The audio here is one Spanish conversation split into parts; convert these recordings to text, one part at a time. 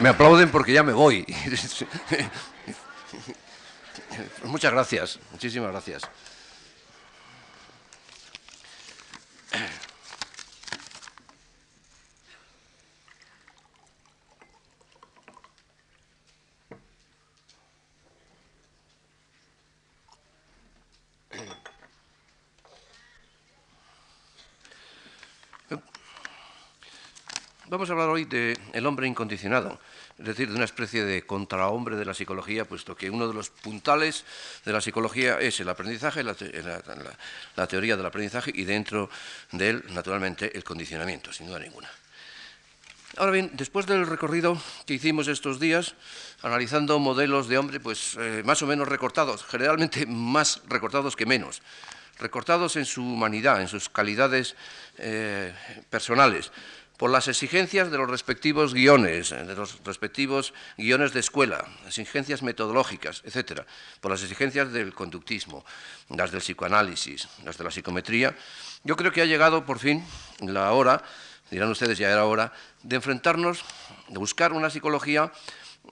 me, aplauden porque ya me voy. Muchas gracias, muchísimas gracias. Vamos a hablar hoy del hombre incondicionado, es decir, de una especie de contrahombre de la psicología, puesto que uno de los puntales de la psicología es el aprendizaje, la, la teoría del aprendizaje y dentro de él, naturalmente, el condicionamiento, sin duda ninguna. Ahora bien, después del recorrido que hicimos estos días, analizando modelos de hombre, pues eh, más o menos recortados, generalmente más recortados que menos, recortados en su humanidad, en sus calidades eh, personales, por las exigencias de los respectivos guiones, de los respectivos guiones de escuela, exigencias metodológicas, etcétera, por las exigencias del conductismo, las del psicoanálisis, las de la psicometría, yo creo que ha llegado por fin la hora, dirán ustedes ya era hora, de enfrentarnos, de buscar una psicología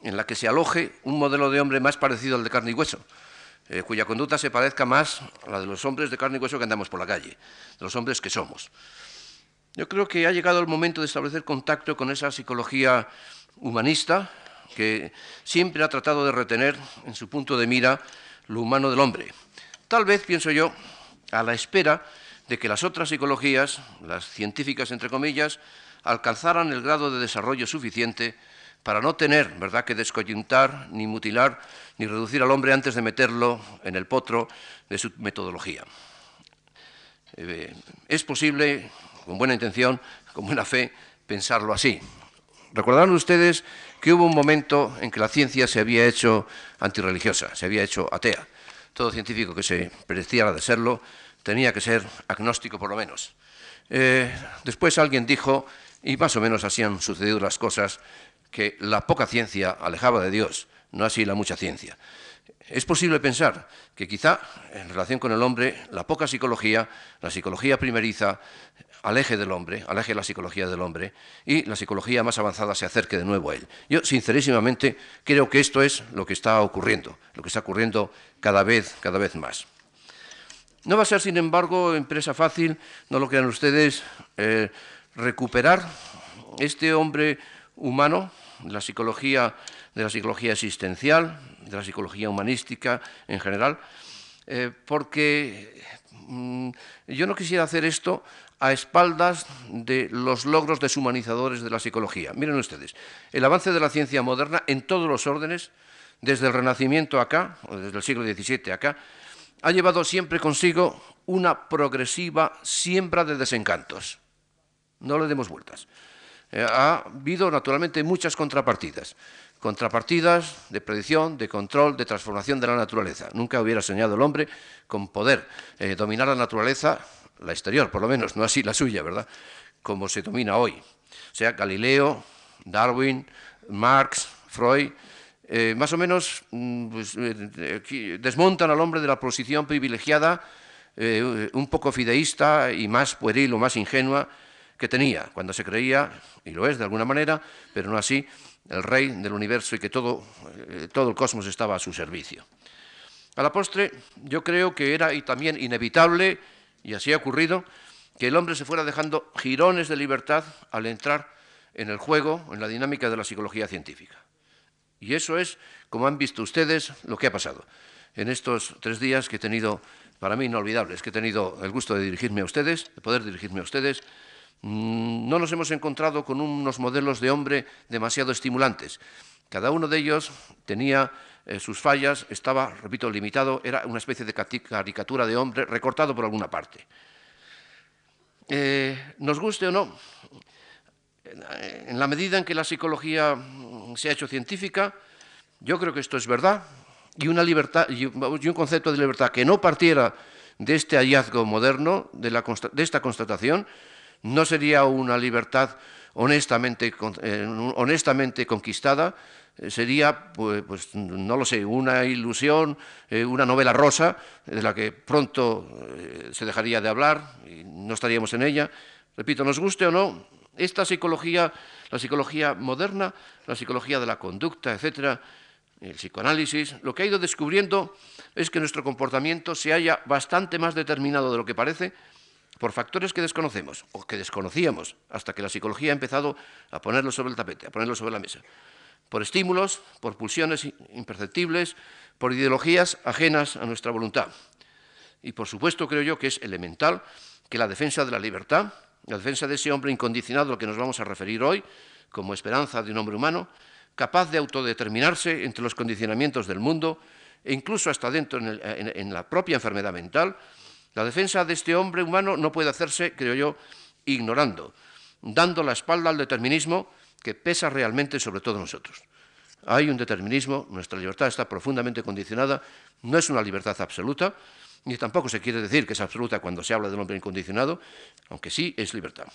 en la que se aloje un modelo de hombre más parecido al de carne y hueso, eh, cuya conducta se parezca más a la de los hombres de carne y hueso que andamos por la calle, de los hombres que somos. Yo creo que ha llegado el momento de establecer contacto con esa psicología humanista que siempre ha tratado de retener en su punto de mira lo humano del hombre. Tal vez, pienso yo, a la espera de que las otras psicologías, las científicas entre comillas, alcanzaran el grado de desarrollo suficiente para no tener, ¿verdad?, que descoyuntar, ni mutilar, ni reducir al hombre antes de meterlo en el potro de su metodología. Eh, es posible con buena intención, con buena fe, pensarlo así. Recordarán ustedes que hubo un momento en que la ciencia se había hecho antirreligiosa, se había hecho atea. Todo científico que se pareciera de serlo tenía que ser agnóstico por lo menos. Eh, después alguien dijo, y más o menos así han sucedido las cosas, que la poca ciencia alejaba de Dios, no así la mucha ciencia. Es posible pensar que quizá en relación con el hombre, la poca psicología, la psicología primeriza, aleje del hombre, aleje la psicología del hombre y la psicología más avanzada se acerque de nuevo a él. Yo, sincerísimamente, creo que esto es lo que está ocurriendo, lo que está ocurriendo cada vez, cada vez más. No va a ser, sin embargo, empresa fácil, no lo crean ustedes, eh, recuperar este hombre humano, la psicología, de la psicología existencial, de la psicología humanística en general, eh, porque mm, yo no quisiera hacer esto a espaldas de los logros deshumanizadores de la psicología. Miren ustedes, el avance de la ciencia moderna en todos los órdenes, desde el Renacimiento acá, o desde el siglo XVII acá, ha llevado siempre consigo una progresiva siembra de desencantos. No le demos vueltas. Eh, ha habido naturalmente muchas contrapartidas. Contrapartidas de predicción, de control, de transformación de la naturaleza. Nunca hubiera soñado el hombre con poder eh, dominar la naturaleza la exterior, por lo menos, no así la suya, ¿verdad? Como se domina hoy. O sea, Galileo, Darwin, Marx, Freud, eh, más o menos mm, pues, eh, desmontan al hombre de la posición privilegiada, un poco fideísta y más pueril o más ingenua que tenía, cuando se creía, y lo es de alguna manera, pero no así, el rey del universo y que todo, todo el cosmos estaba a su servicio. A la postre, yo creo que era y también inevitable y así ha ocurrido, que el hombre se fuera dejando jirones de libertad al entrar en el juego, en la dinámica de la psicología científica. Y eso es, como han visto ustedes, lo que ha pasado. En estos tres días que he tenido, para mí inolvidables, que he tenido el gusto de dirigirme a ustedes, de poder dirigirme a ustedes, no nos hemos encontrado con unos modelos de hombre demasiado estimulantes. Cada uno de ellos tenía eh, sus fallas, estaba, repito, limitado, era una especie de caricatura de hombre recortado por alguna parte. Eh, nos guste o no, en la medida en que la psicología se ha hecho científica, yo creo que esto es verdad, y, un concepto de libertad que no partiera de este hallazgo moderno, de esta constatación, no sería una libertad honestamente, eh, honestamente conquistada, eh, sería, pues, pues, no lo sé, una ilusión, eh, una novela rosa, de la que pronto se dejaría de hablar y no estaríamos en ella. Repito, nos guste o no, Esta psicología, la psicología moderna, la psicología de la conducta, etcétera, el psicoanálisis, lo que ha ido descubriendo es que nuestro comportamiento se haya bastante más determinado de lo que parece por factores que desconocemos o que desconocíamos hasta que la psicología ha empezado a ponerlo sobre el tapete, a ponerlo sobre la mesa. Por estímulos, por pulsiones imperceptibles, por ideologías ajenas a nuestra voluntad. Y por supuesto creo yo que es elemental que la defensa de la libertad, la defensa de ese hombre incondicionado al que nos vamos a referir hoy, como esperanza de un hombre humano, capaz de autodeterminarse entre los condicionamientos del mundo e incluso hasta dentro en, la propia enfermedad mental, la defensa de este hombre humano no puede hacerse, creo yo, ignorando, dando la espalda al determinismo que pesa realmente sobre todos nosotros. Hay un determinismo, nuestra libertad está profundamente condicionada, no es una libertad absoluta, ni tampoco se quiere decir que es absoluta cuando se habla del hombre incondicionado, aunque sí es libertad.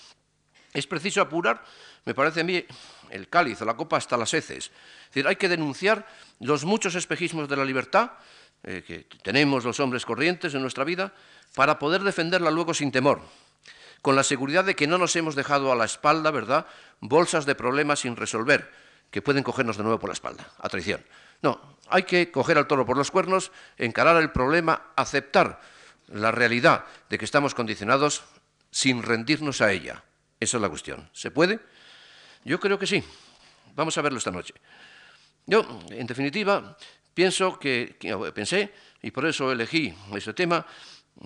Es preciso apurar, me parece a mí, el cáliz o la copa hasta las heces. Es decir, hay que denunciar los muchos espejismos de la libertad eh, que tenemos los hombres corrientes en nuestra vida para poder defenderla luego sin temor, con la seguridad de que no nos hemos dejado a la espalda, ¿verdad?, bolsas de problemas sin resolver, que pueden cogernos de nuevo por la espalda, a traición. No, hay que coger al toro por los cuernos, encarar el problema, aceptar la realidad de que estamos condicionados sin rendirnos a ella. Esa es la cuestión. ¿Se puede? Yo creo que sí. Vamos a verlo esta noche. Yo, en definitiva, pienso que, pensé, y por eso elegí ese tema,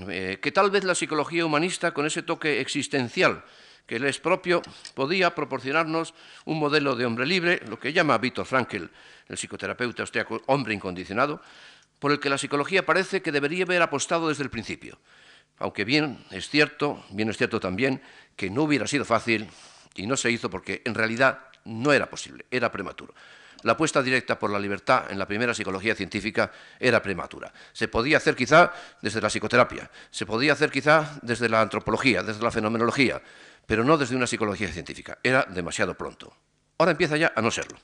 eh, que tal vez la psicología humanista, con ese toque existencial que le es propio, podía proporcionarnos un modelo de hombre libre, lo que llama Víctor Frankl, el psicoterapeuta austriaco, hombre incondicionado, por el que la psicología parece que debería haber apostado desde el principio. Aunque bien es cierto, bien es cierto también que no hubiera sido fácil y no se hizo porque en realidad no era posible, era prematuro. La apuesta directa por la libertad en la primera psicología científica era prematura. Se podía hacer quizá desde la psicoterapia, se podía hacer quizá desde la antropología, desde la fenomenología, pero no desde una psicología científica. Era demasiado pronto. Ahora empieza ya a no serlo.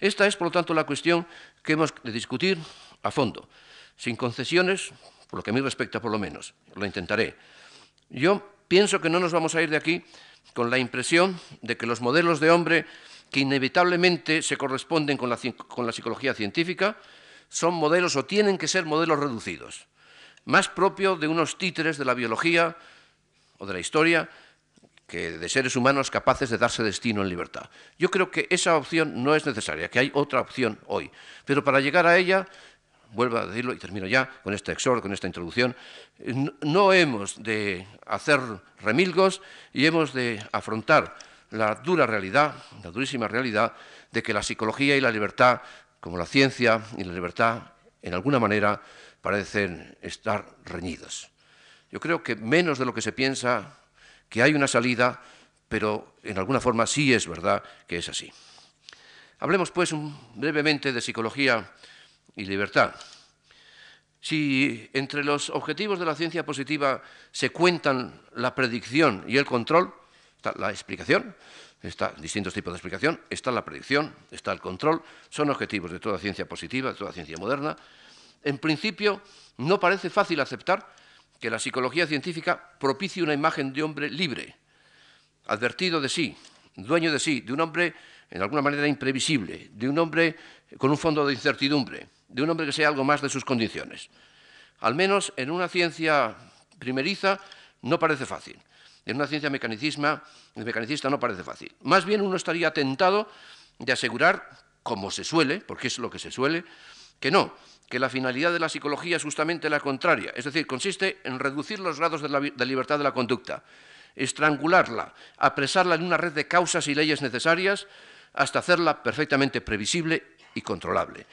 Esta es, por lo tanto, la cuestión que hemos de discutir a fondo, sin concesiones, por lo que a mí respecta por lo menos. Lo intentaré. Yo pienso que no nos vamos a ir de aquí con la impresión de que los modelos de hombre que inevitablemente se corresponden con la, psicología científica son modelos o tienen que ser modelos reducidos, más propio de unos títeres de la biología o de la historia que de seres humanos capaces de darse destino en libertad. Yo creo que esa opción no es necesaria, que hay otra opción hoy. Pero para llegar a ella vuelvo a decirlo y termino ya con este exhorto, con esta introducción, no hemos de hacer remilgos y hemos de afrontar la dura realidad, la durísima realidad de que la psicología y la libertad, como la ciencia y la libertad, en alguna manera parecen estar reñidos. Yo creo que menos de lo que se piensa, que hay una salida, pero en alguna forma sí es verdad que es así. Hablemos pues brevemente de psicología y libertad. Si entre los objetivos de la ciencia positiva se cuentan la predicción y el control, está la explicación, está distintos tipos de explicación, está la predicción, está el control, son objetivos de toda ciencia positiva, de toda ciencia moderna. En principio, no parece fácil aceptar que la psicología científica propicie una imagen de hombre libre, advertido de sí, dueño de sí, de un hombre en alguna manera imprevisible, de un hombre con un fondo de incertidumbre, de un hombre que sea algo más de sus condiciones. Al menos en una ciencia primeriza no parece fácil. En una ciencia mecanicista no parece fácil. Más bien uno estaría tentado de asegurar, como se suele, porque es lo que se suele, que no, que la finalidad de la psicología es justamente la contraria, es decir, consiste en reducir los grados de, la, de libertad de la conducta, estrangularla, apresarla en una red de causas y leyes necesarias hasta hacerla perfectamente previsible y controlable.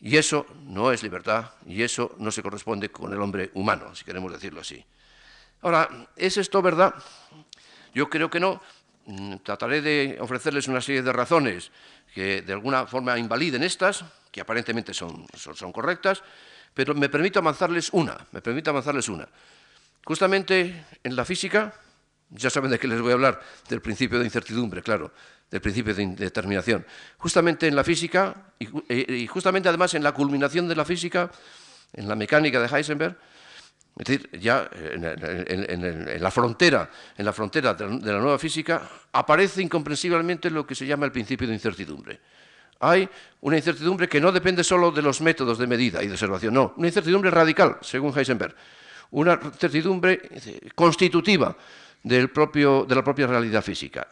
Y eso no es libertad y eso no se corresponde con el hombre humano, si queremos decirlo así. Ahora, ¿es esto verdad? Yo creo que no. Mm, trataré de ofrecerles una serie de razones que de alguna forma invaliden estas, que aparentemente son, correctas, pero me permito avanzarles una, me permito avanzarles una. Justamente en la física, ya saben de qué les voy a hablar, del principio de incertidumbre, claro del principio de indeterminación. Justamente en la física, y, justamente además en la culminación de la física, en la mecánica de Heisenberg, Es decir, ya en, la frontera, en la frontera de la nueva física aparece incomprensiblemente lo que se llama el principio de incertidumbre. Hay una incertidumbre que no depende solo de los métodos de medida y de observación, no, una incertidumbre radical, según Heisenberg, una incertidumbre eh, constitutiva del propio, de la propia realidad física.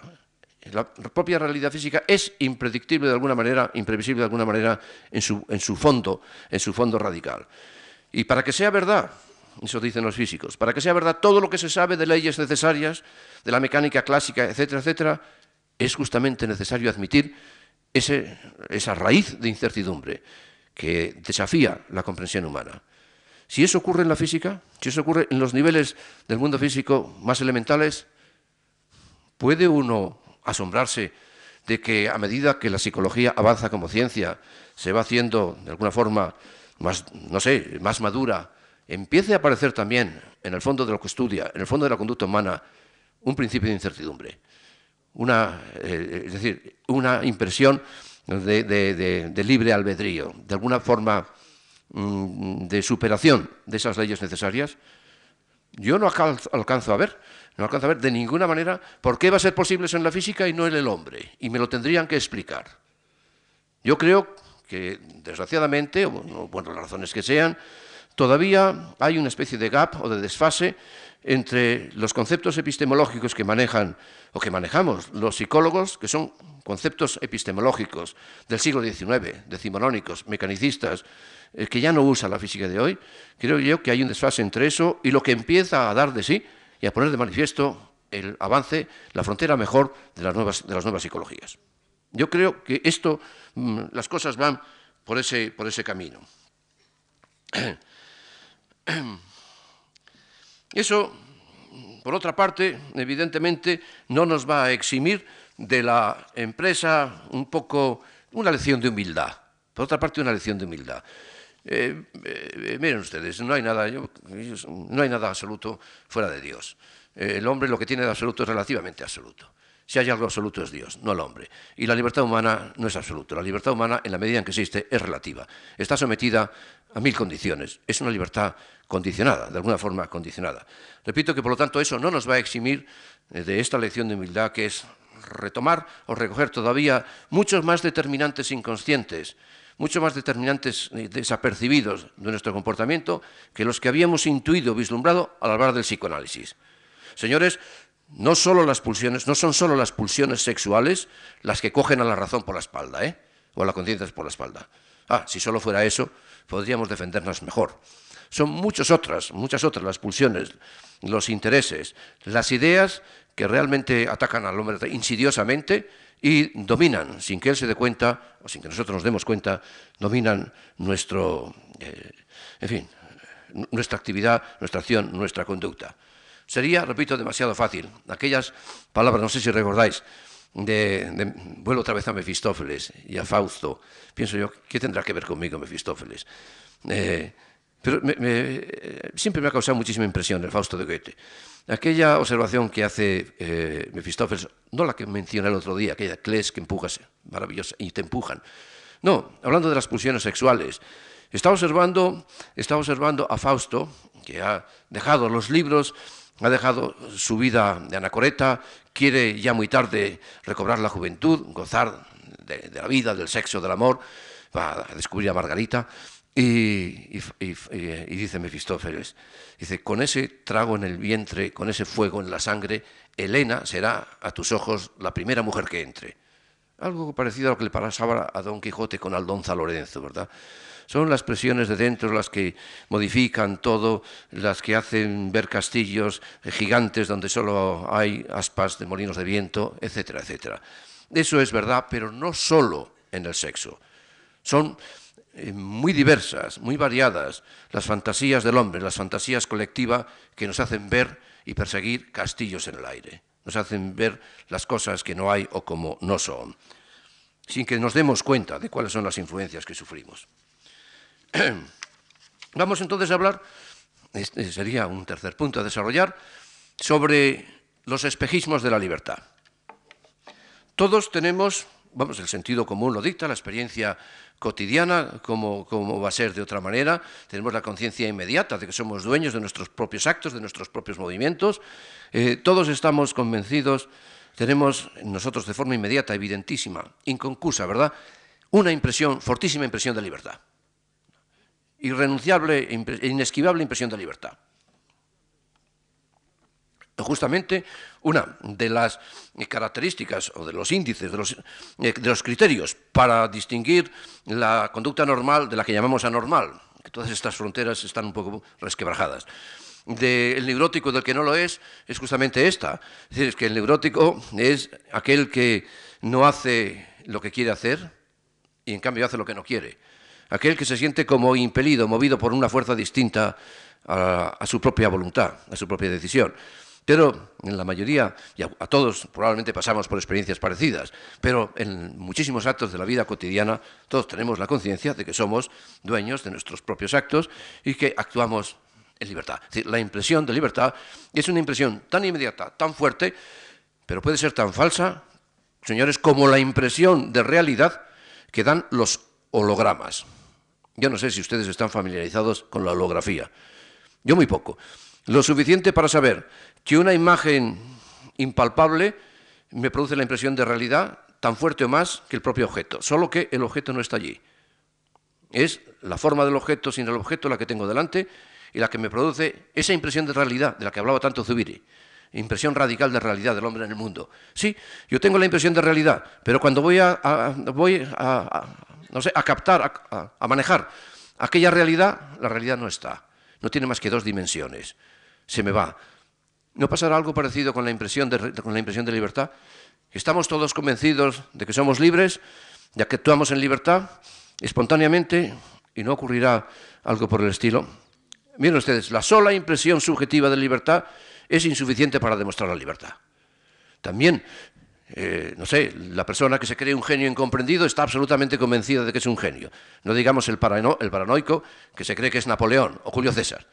La propia realidad física es impredictible de alguna manera, imprevisible de alguna manera en su, en su fondo, en su fondo radical. Y para que sea verdad, eso dicen los físicos, para que sea verdad todo lo que se sabe de leyes necesarias, de la mecánica clásica, etcétera, etcétera, es justamente necesario admitir esa raíz de incertidumbre que desafía la comprensión humana. Si eso ocurre en la física, si eso ocurre en los niveles del mundo físico más elementales, ¿puede uno asombrarse de que a medida que la psicología avanza como ciencia, se va haciendo de alguna forma más, no sé, más madura, empiece a aparecer también en el fondo de lo que estudia, en el fondo de la conducta humana, un principio de incertidumbre? una, eh, es decir, una impresión de, libre albedrío, de alguna forma mm, de superación de esas leyes necesarias, yo no alcanzo a ver, no alcanzo a ver de ninguna manera por qué va a ser posible eso en la física y no en el hombre, y me lo tendrían que explicar. Yo creo que, desgraciadamente, bueno, las razones que sean, todavía hay una especie de gap o de desfase entre los conceptos epistemológicos que manejan o que manejamos los psicólogos, que son conceptos epistemológicos del siglo XIX, decimonónicos, mecanicistas, eh, que ya no usa la física de hoy, creo yo que hay un desfase entre eso y lo que empieza a dar de sí y a poner de manifiesto el avance, la frontera mejor de las nuevas, de las nuevas psicologías. Yo creo que esto, mm, las cosas van por ese, por ese camino. Eso, por otra parte, evidentemente no nos va a eximir de la empresa un poco una lección de humildad. Por otra parte, una lección de humildad. Eh, eh, miren ustedes, no hay, nada, no hay nada absoluto fuera de Dios. El hombre lo que tiene de absoluto es relativamente absoluto. Si hay algo absoluto es Dios, no el hombre. Y la libertad humana no es absoluta. La libertad humana, en la medida en que existe, es relativa. Está sometida a mil condiciones. Es una libertad condicionada, de alguna forma condicionada. Repito que, por lo tanto, eso no nos va a eximir eh, de esta lección de humildad que es retomar o recoger todavía muchos más determinantes inconscientes, muchos más determinantes eh, desapercibidos de nuestro comportamiento que los que habíamos intuido, vislumbrado al hablar del psicoanálisis. Señores, no, solo las pulsiones, no son solo las pulsiones sexuales las que cogen a la razón por la espalda, ¿eh? o a la conciencia por la espalda. Ah, si solo fuera eso, podríamos defendernos mejor. Son muchas otras, muchas otras las pulsiones, los intereses, las ideas que realmente atacan al hombre insidiosamente y dominan, sin que él se dé cuenta, o sin que nosotros nos demos cuenta, dominan nuestro, eh, en fin, nuestra actividad, nuestra acción, nuestra conducta. Sería, repito, demasiado fácil. Aquellas palabras, no sé si recordáis, de, vuelvo otra vez a Mefistófeles y a Fausto. Pienso yo, ¿qué tendrá que ver conmigo Mefistófeles? Eh, pero siempre me ha causado muchísima impresión el Fausto de Goethe. Aquella observación que hace eh, Mefistófeles, no la que mencioné el otro día, aquella cles que empujas, maravillosa, y te empujan. No, hablando de las pulsiones sexuales. Está observando, está observando a Fausto, que ha dejado los libros ha dejado su vida de anacoreta, quiere ya muy tarde recobrar la juventud, gozar de, la vida, del sexo, del amor, va a descubrir a Margarita. Y, dice Mefistófeles, dice, con ese trago en el vientre, con ese fuego en la sangre, Elena será a tus ojos la primera mujer que entre. Algo parecido a lo que le pasaba a Don Quijote con Aldonza Lorenzo, ¿verdad? Son las presiones de dentro las que modifican todo, las que hacen ver castillos gigantes donde solo hay aspas de molinos de viento, etcétera, etcétera. Eso es verdad, pero no solo en el sexo. Son eh, muy diversas, muy variadas las fantasías del hombre, las fantasías colectivas que nos hacen ver y perseguir castillos en el aire, nos hacen ver las cosas que no hay o como no son, sin que nos demos cuenta de cuáles son las influencias que sufrimos. Vamos entonces a hablar, este sería un tercer punto a desarrollar, sobre los espejismos de la libertad. Todos tenemos vamos, el sentido común lo dicta, la experiencia cotidiana, como, va a ser de otra manera. Tenemos la conciencia inmediata de que somos dueños de nuestros propios actos, de nuestros propios movimientos. Eh, todos estamos convencidos, tenemos nosotros de forma inmediata, evidentísima, inconcusa, ¿verdad? Una impresión, fortísima impresión de libertad. Irrenunciable e inesquivable impresión de libertad justamente una de las características o de los índices, de los, eh, de los, criterios para distinguir la conducta normal de la que llamamos anormal, que todas estas fronteras están un poco resquebrajadas. Del neurótico del que no lo es, es justamente esta. Es decir, que el neurótico es aquel que no hace lo que quiere hacer y en cambio hace lo que no quiere. Aquel que se siente como impelido, movido por una fuerza distinta a su propia voluntad, a su propia decisión. Pero en la mayoría, y a, todos probablemente pasamos por experiencias parecidas, pero en muchísimos actos de la vida cotidiana todos tenemos la conciencia de que somos dueños de nuestros propios actos y que actuamos en libertad. Es decir, la impresión de libertad es una impresión tan inmediata, tan fuerte, pero puede ser tan falsa, señores, como la impresión de realidad que dan los hologramas. Yo no sé si ustedes están familiarizados con la holografía. Yo muy poco. Lo suficiente para saber que una imagen impalpable me produce la impresión de realidad tan fuerte o más que el propio objeto, solo que el objeto no está allí. Es la forma del objeto sin el objeto la que tengo delante y la que me produce esa impresión de realidad de la que hablaba tanto Zubiri, impresión radical de realidad del hombre en el mundo. Sí, yo tengo la impresión de realidad, pero cuando voy a, voy a, no sé, a captar, a manejar aquella realidad, la realidad no está. No tiene más que dos dimensiones. Se me va ¿No pasará algo parecido con la impresión de, con la impresión de libertad? ¿Estamos todos convencidos de que somos libres, ya que actuamos en libertad, espontáneamente, y no ocurrirá algo por el estilo? Miren ustedes, la sola impresión subjetiva de libertad es insuficiente para demostrar la libertad. También, eh, no sé, la persona que se cree un genio incomprendido está absolutamente convencida de que es un genio. No digamos el, el paranoico que se cree que es Napoleón o Julio César.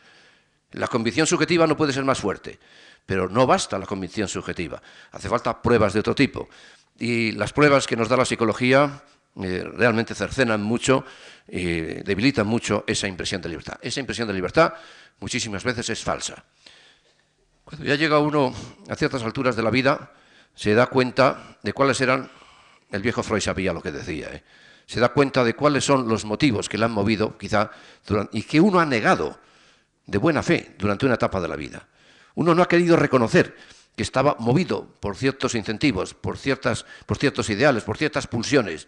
La convicción subjetiva no puede ser más fuerte. Pero no basta la convicción subjetiva, hace falta pruebas de otro tipo. Y las pruebas que nos da la psicología eh, realmente cercenan mucho y debilitan mucho esa impresión de libertad. Esa impresión de libertad muchísimas veces es falsa. Cuando ya llega uno a ciertas alturas de la vida, se da cuenta de cuáles eran, el viejo Freud sabía lo que decía, ¿eh? se da cuenta de cuáles son los motivos que le han movido, quizá, y que uno ha negado de buena fe durante una etapa de la vida. Uno no ha querido reconocer que estaba movido por ciertos incentivos, por, ciertas, por ciertos ideales, por ciertas pulsiones.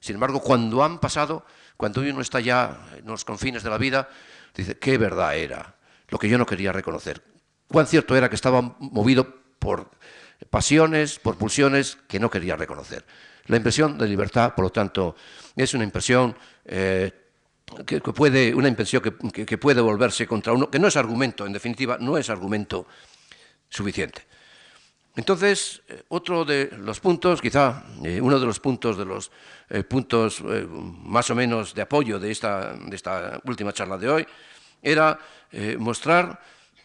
Sin embargo, cuando han pasado, cuando uno está ya en los confines de la vida, dice, qué verdad era, lo que yo no quería reconocer. Cuán cierto era que estaba movido por pasiones, por pulsiones que no quería reconocer. La impresión de libertad, por lo tanto, es una impresión eh, que, puede, una impresión que, puede volverse contra uno, que no es argumento, en definitiva, no es argumento suficiente. Entonces, eh, otro de los puntos, quizá eh, uno de los puntos de los puntos más o menos de apoyo de esta, de esta última charla de hoy, era mostrar,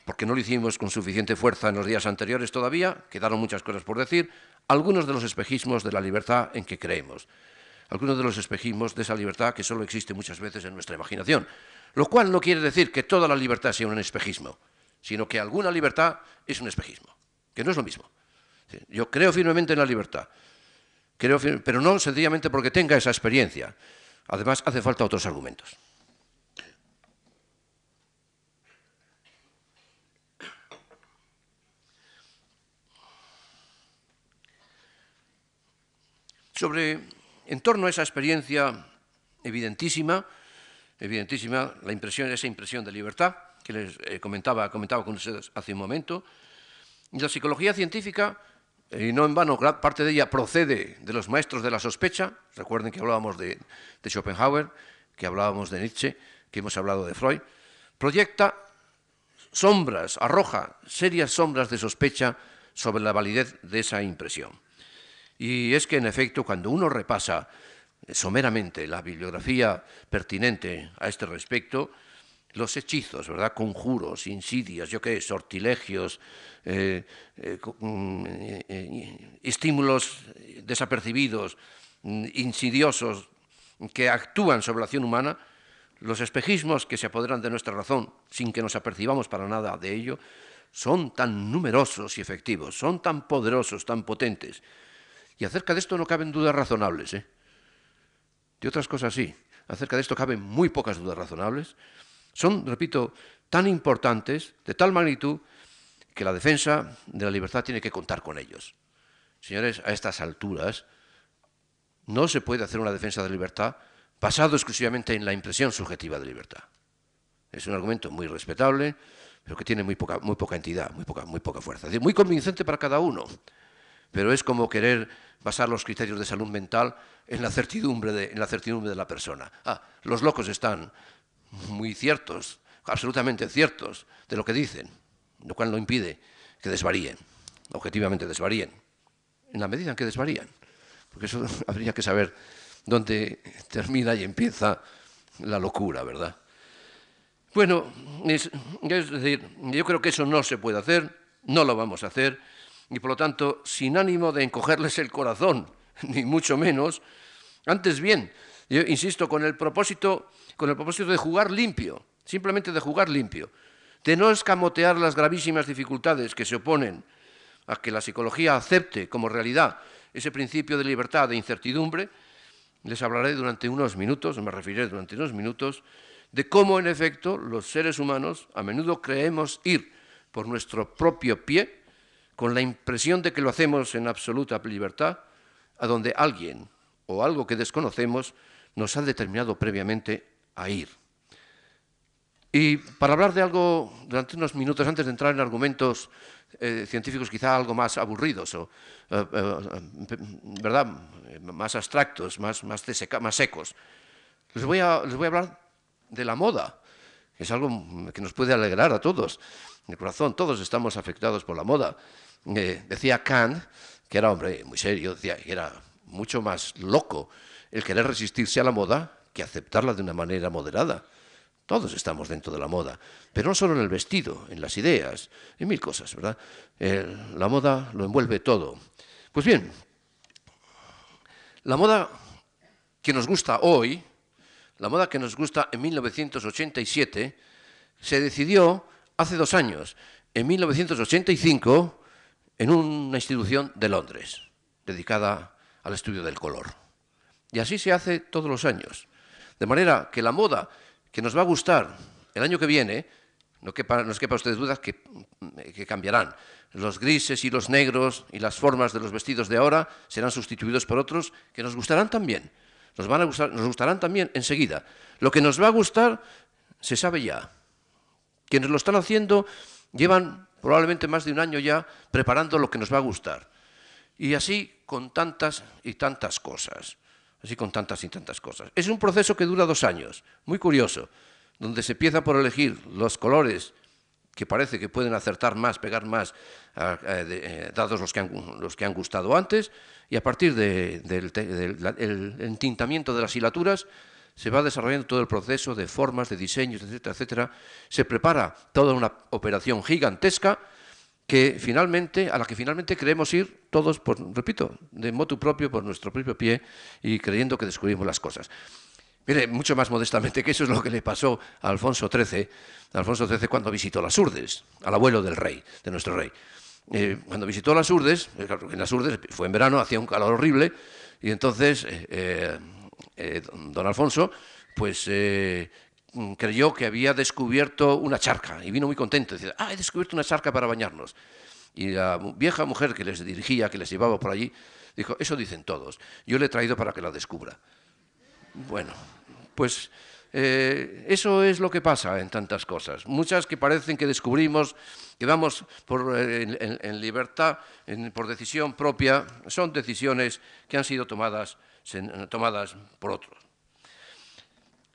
porque no lo hicimos con suficiente fuerza en los días anteriores todavía, quedaron muchas cosas por decir, algunos de los espejismos de la libertad en que creemos algunos de los espejismos de esa libertad que solo existe muchas veces en nuestra imaginación. Lo cual no quiere decir que toda la libertad sea un espejismo, sino que alguna libertad es un espejismo, que no es lo mismo. Yo creo firmemente en la libertad, creo pero no sencillamente porque tenga esa experiencia. Además, hace falta otros argumentos. Sobre en torno a esa experiencia evidentísima, evidentísima, la impresión, esa impresión de libertad que les eh, comentaba, comentaba con ustedes hace un momento, la psicología científica, y no en vano, parte de ella procede de los maestros de la sospecha, recuerden que hablábamos de Schopenhauer, que hablábamos de Nietzsche, que hemos hablado de Freud, proyecta sombras, arroja serias sombras de sospecha sobre la validez de esa impresión. Y es que, en efecto, cuando uno repasa someramente la bibliografía pertinente a este respecto, los hechizos, ¿verdad? Conjuros, insidias, yo qué, sortilegios, eh, eh, mm, eh, estímulos desapercibidos, mm, insidiosos que actúan sobre la acción humana, los espejismos que se apoderan de nuestra razón sin que nos apercibamos para nada de ello, son tan numerosos y efectivos, son tan poderosos, tan potentes. Y acerca de esto no caben dudas razonables. ¿eh? De otras cosas sí. Acerca de esto caben muy pocas dudas razonables. Son, repito, tan importantes, de tal magnitud, que la defensa de la libertad tiene que contar con ellos. Señores, a estas alturas no se puede hacer una defensa de libertad basado exclusivamente en la impresión subjetiva de libertad. Es un argumento muy respetable, pero que tiene muy poca, muy poca entidad, muy poca, muy poca fuerza. Es decir, muy convincente para cada uno, pero es como querer basar los criterios de salud mental en la certidumbre de, en la, certidumbre de la persona. Ah, los locos están muy ciertos, absolutamente ciertos de lo que dicen, lo cual no impide que desvaríen, objetivamente desvaríen, en la medida en que desvarían, porque eso habría que saber dónde termina y empieza la locura, ¿verdad? Bueno, es, decir, yo creo que eso no se puede hacer, no lo vamos a hacer, y por lo tanto, sin ánimo de encogerles el corazón, ni mucho menos, antes bien, yo insisto, con el propósito, con el propósito de jugar limpio, simplemente de jugar limpio, de no escamotear las gravísimas dificultades que se oponen a que la psicología acepte como realidad ese principio de libertad, de incertidumbre, les hablaré durante unos minutos, me referiré durante unos minutos, de cómo en efecto los seres humanos a menudo creemos ir por nuestro propio pie, con la impresión de que lo hacemos en absoluta libertad, a donde alguien o algo que desconocemos nos ha determinado previamente a ir. Y para hablar de algo durante unos minutos antes de entrar en argumentos eh, científicos quizá algo más aburridos o eh, eh, ¿verdad? más abstractos, más, más, más secos, les voy, a, les voy a hablar de la moda, que es algo que nos puede alegrar a todos. En el corazón, todos estamos afectados por la moda. Decía Kant, que era hombre muy serio, decía que era mucho más loco el querer resistirse a la moda que aceptarla de una manera moderada. Todos estamos dentro de la moda, pero no solo en el vestido, en las ideas, en mil cosas, ¿verdad? la moda lo envuelve todo. Pues bien, la moda que nos gusta hoy, la moda que nos gusta en 1987, se decidió hace dos años, en 1985, en una institución de Londres, dedicada al estudio del color. Y así se hace todos los años. De manera que la moda que nos va a gustar el año que viene, no, quepa, no quepa ustedes dudas que, que cambiarán. Los grises y los negros y las formas de los vestidos de ahora serán sustituidos por otros que nos gustarán también. Nos, van a gustar, nos gustarán también enseguida. Lo que nos va a gustar se sabe ya. Quienes lo están haciendo llevan probablemente más de un año ya preparando lo que nos va a gustar. Y así con tantas y tantas cosas. Así con tantas y tantas cosas. Es un proceso que dura dos años, muy curioso, donde se empieza por elegir los colores que parece que pueden acertar más, pegar más, eh, dados los que, han, los que han gustado antes, y a partir del entintamiento de las hilaturas se va desarrollando todo el proceso de formas, de diseños, etcétera, etcétera. Se prepara toda una operación gigantesca que finalmente, a la que finalmente queremos ir todos, repito, de motu propio, por nuestro propio pie y creyendo que descubrimos las cosas. Mire, mucho más modestamente que eso es lo que le pasó a Alfonso XIII, Alfonso XIII cuando visitó las Urdes, al abuelo del rey, de nuestro rey. Eh, cuando visitó las Urdes, eh, en las Urdes fue en verano, hacía un calor horrible, y entonces eh, don Alfonso, pues Mm, creyó que había descubierto una charca y vino muy contento. Decía, ah, he descubierto una charca para bañarnos. Y la vieja mujer que les dirigía, que les llevaba por allí, dijo, eso dicen todos, yo le he traído para que la descubra. Bueno, pues eh, eso es lo que pasa en tantas cosas. Muchas que parecen que descubrimos, que vamos por, eh, en, libertad, por decisión propia, son decisiones que han sido tomadas, tomadas por otros.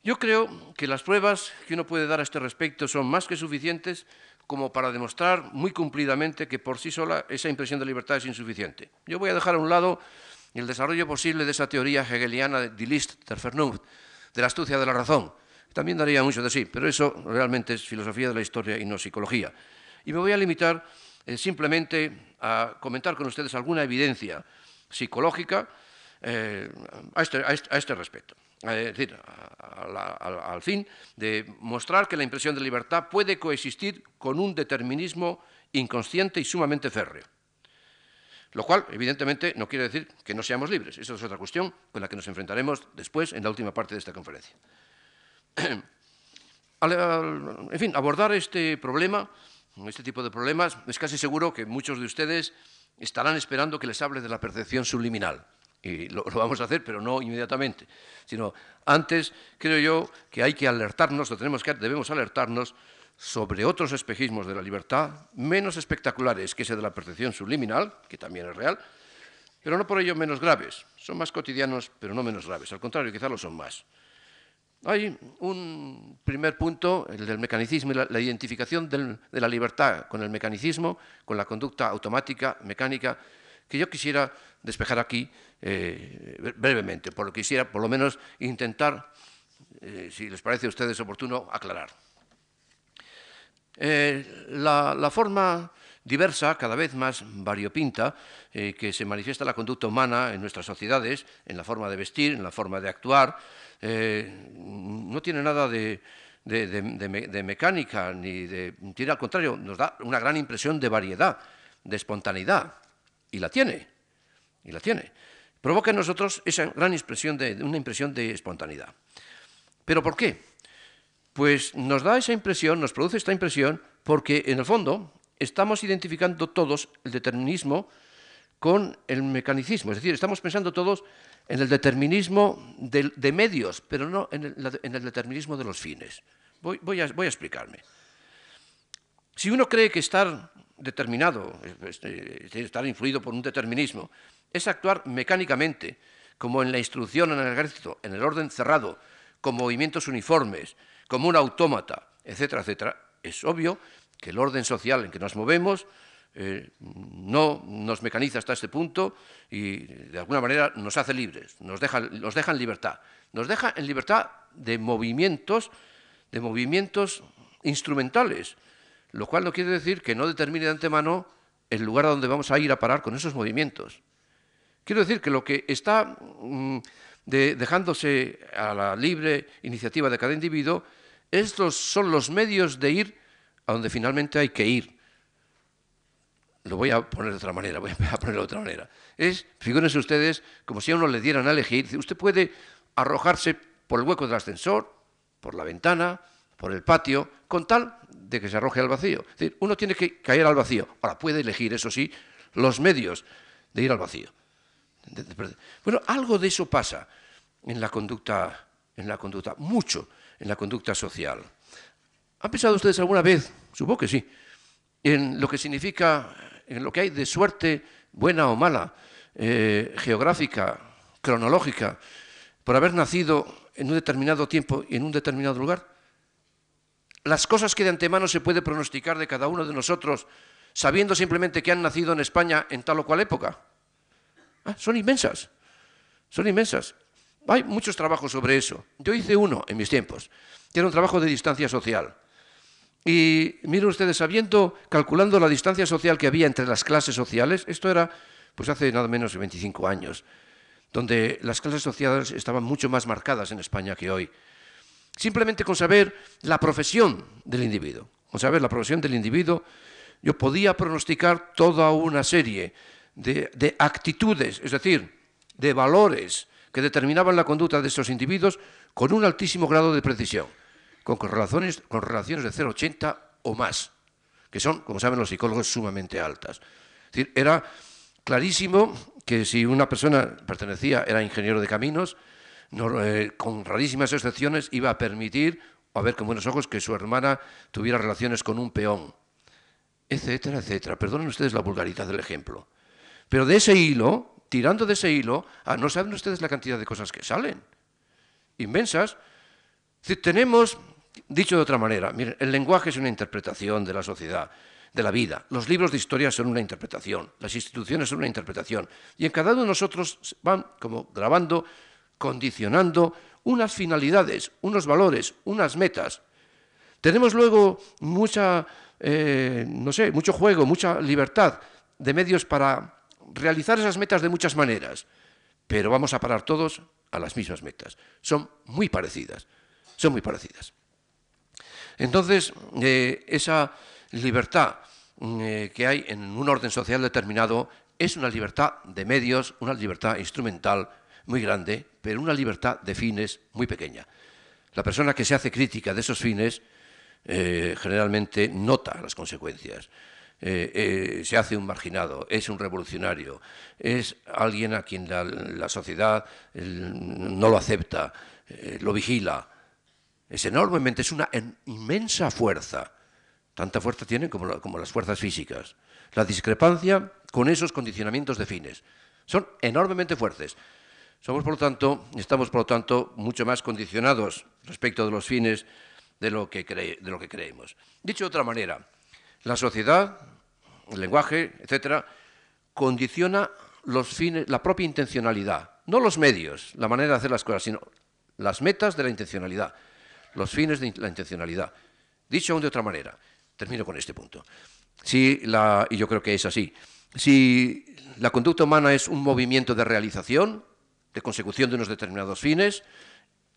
Yo creo que las pruebas que uno puede dar a este respecto son más que suficientes como para demostrar muy cumplidamente que por sí sola esa impresión de libertad es insuficiente. Yo voy a dejar a un lado el desarrollo posible de esa teoría hegeliana de Vernunft, de la astucia de la razón. También daría mucho de sí, pero eso realmente es filosofía de la historia y no psicología. Y me voy a limitar eh, simplemente a comentar con ustedes alguna evidencia psicológica eh, este, este, a, este, respecto. Es decir, al fin de mostrar que la impresión de libertad puede coexistir con un determinismo inconsciente y sumamente férreo. Lo cual, evidentemente, no quiere decir que no seamos libres. Esa es otra cuestión con la que nos enfrentaremos después en la última parte de esta conferencia. en fin, abordar este problema, este tipo de problemas, es casi seguro que muchos de ustedes estarán esperando que les hable de la percepción subliminal. Y lo, vamos a hacer, pero no inmediatamente, sino antes creo yo que hay que alertarnos, o tenemos que, debemos alertarnos sobre otros espejismos de la libertad menos espectaculares que ese de la percepción subliminal, que también es real, pero no por ello menos graves. Son más cotidianos, pero no menos graves. Al contrario, quizá lo son más. Hay un primer punto, el del mecanicismo y la, identificación de la libertad con el mecanicismo, con la conducta automática, mecánica, que yo quisiera despejar aquí eh, brevemente, por lo que quisiera por lo menos intentar, eh, si les parece a ustedes oportuno, aclarar. Eh, la, forma diversa, cada vez más variopinta, eh, que se manifiesta la conducta humana en nuestras sociedades, en la forma de vestir, en la forma de actuar, eh, no tiene nada de, mecánica, ni de, tiene al contrario, nos da una gran impresión de variedad, de espontaneidad, y la tiene, y la tiene. Provoca en nosotros esa gran impresión de, una impresión de espontaneidad. ¿Pero por qué? Pues nos da esa impresión, nos produce esta impresión, porque en el fondo estamos identificando todos el determinismo con el mecanicismo. Es decir, estamos pensando todos en el determinismo de, medios, pero no en el, determinismo de los fines. Voy, a, explicarme. Si uno cree que estar determinado, estar influido por un determinismo, es actuar mecánicamente, como en la instrucción en el ejército, en el orden cerrado, con movimientos uniformes, como un autómata, etcétera, etcétera, es obvio que el orden social en que nos movemos eh, no nos mecaniza hasta este punto y de alguna manera nos hace libres, nos deja, nos deja en libertad. Nos deja en libertad de movimientos, de movimientos instrumentales, lo cual no quiere decir que no determine de antemano el lugar a donde vamos a ir a parar con esos movimientos. Quiero decir que lo que está mm, dejándose a la libre iniciativa de cada individuo estos son los medios de ir a donde finalmente hay que ir. Lo voy a poner de otra manera, voy a ponerlo de otra manera. Es, figúrense ustedes, como si a uno le dieran a elegir, usted puede arrojarse por el hueco del ascensor, por la ventana, por el patio, con tal de que se arroje al vacío. Uno tiene que caer al vacío. Ahora, puede elegir, eso sí, los medios de ir al vacío. Bueno, algo de eso pasa en la conducta, en la conducta, mucho en la conducta social. ¿Han pensado ustedes alguna vez, supongo que sí, en lo que significa, en lo que hay de suerte, buena o mala, eh, geográfica, cronológica, por haber nacido en un determinado tiempo y en un determinado lugar? Las cosas que de antemano se puede pronosticar de cada uno de nosotros, sabiendo simplemente que han nacido en España en tal o cual época. Ah, son inmensas, son inmensas. Hay muchos trabajos sobre eso. Yo hice uno en mis tiempos, que era un trabajo de distancia social. Y miren ustedes, sabiendo, calculando la distancia social que había entre las clases sociales, esto era pues hace nada menos de 25 años, donde las clases sociales estaban mucho más marcadas en España que hoy. Simplemente con saber la profesión del individuo, con saber la profesión del individuo, yo podía pronosticar toda una serie de, de actitudes, es decir, de valores, que determinaban la conducta de estos individuos con un altísimo grado de precisión, con correlaciones, con relaciones de 0,80 o más, que son, como saben los psicólogos, sumamente altas. Es decir, era clarísimo que si una persona pertenecía, era ingeniero de caminos, eh, con rarísimas excepciones, iba a permitir, o a ver con buenos ojos, que su hermana tuviera relaciones con un peón, etcétera, etcétera. Perdonen ustedes la vulgaridad del ejemplo. Pero de ese hilo tirando de ese hilo, ah, no saben ustedes la cantidad de cosas que salen. Inmensas. tenemos, dicho de otra manera, miren, el lenguaje es una interpretación de la sociedad, de la vida. Los libros de historia son una interpretación, las instituciones son una interpretación. Y en cada uno de nosotros van como grabando, condicionando unas finalidades, unos valores, unas metas. Tenemos luego mucha, eh, no sé, mucho juego, mucha libertad de medios para realizar esas metas de muchas maneras, pero vamos a parar todos a las mismas metas. Son muy parecidas, son muy parecidas. Entonces, eh, esa libertad eh, que hay en un orden social determinado es una libertad de medios, una libertad instrumental muy grande, pero una libertad de fines muy pequeña. La persona que se hace crítica de esos fines eh, generalmente nota las consecuencias. Se hace un marginado, es un revolucionario, es alguien a quien la, sociedad no lo acepta, lo vigila, es enormemente, es una inmensa fuerza. Tanta fuerza tienen como, como las fuerzas físicas. La discrepancia con esos condicionamientos de fines. Son enormemente fuertes. Somos, por lo tanto, estamos, por lo tanto, mucho más condicionados respecto de los fines de lo que, de lo que creemos. Dicho de otra manera, la sociedad, el lenguaje, etcétera, condiciona los fines, la propia intencionalidad, no los medios, la manera de hacer las cosas, sino las metas de la intencionalidad los fines de la intencionalidad. Dicho aún de otra manera, termino con este punto. Si la, y yo creo que es así, si la conducta humana es un movimiento de realización, de consecución de unos determinados fines,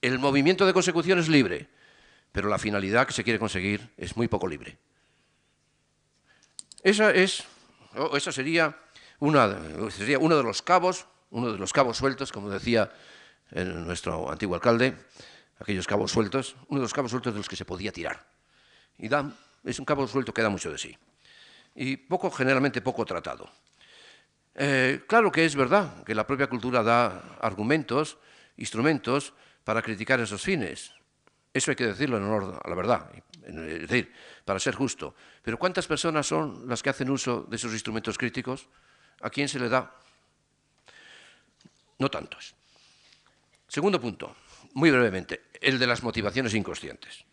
el movimiento de consecución es libre, pero la finalidad que se quiere conseguir es muy poco libre. Esa, es, esa sería, una, sería uno de los cabos, uno de los cabos sueltos, como decía nuestro antiguo alcalde, aquellos cabos sueltos, uno de los cabos sueltos de los que se podía tirar. Y da, es un cabo suelto que da mucho de sí. Y poco, generalmente poco tratado. Eh, claro que es verdad que la propia cultura da argumentos, instrumentos para criticar esos fines. Eso hay que decirlo en honor a la verdad, es decir, para ser justo. Pero ¿cuántas personas son las que hacen uso de esos instrumentos críticos? ¿A quién se le da? No tantos. Segundo punto muy brevemente, el de las motivaciones inconscientes.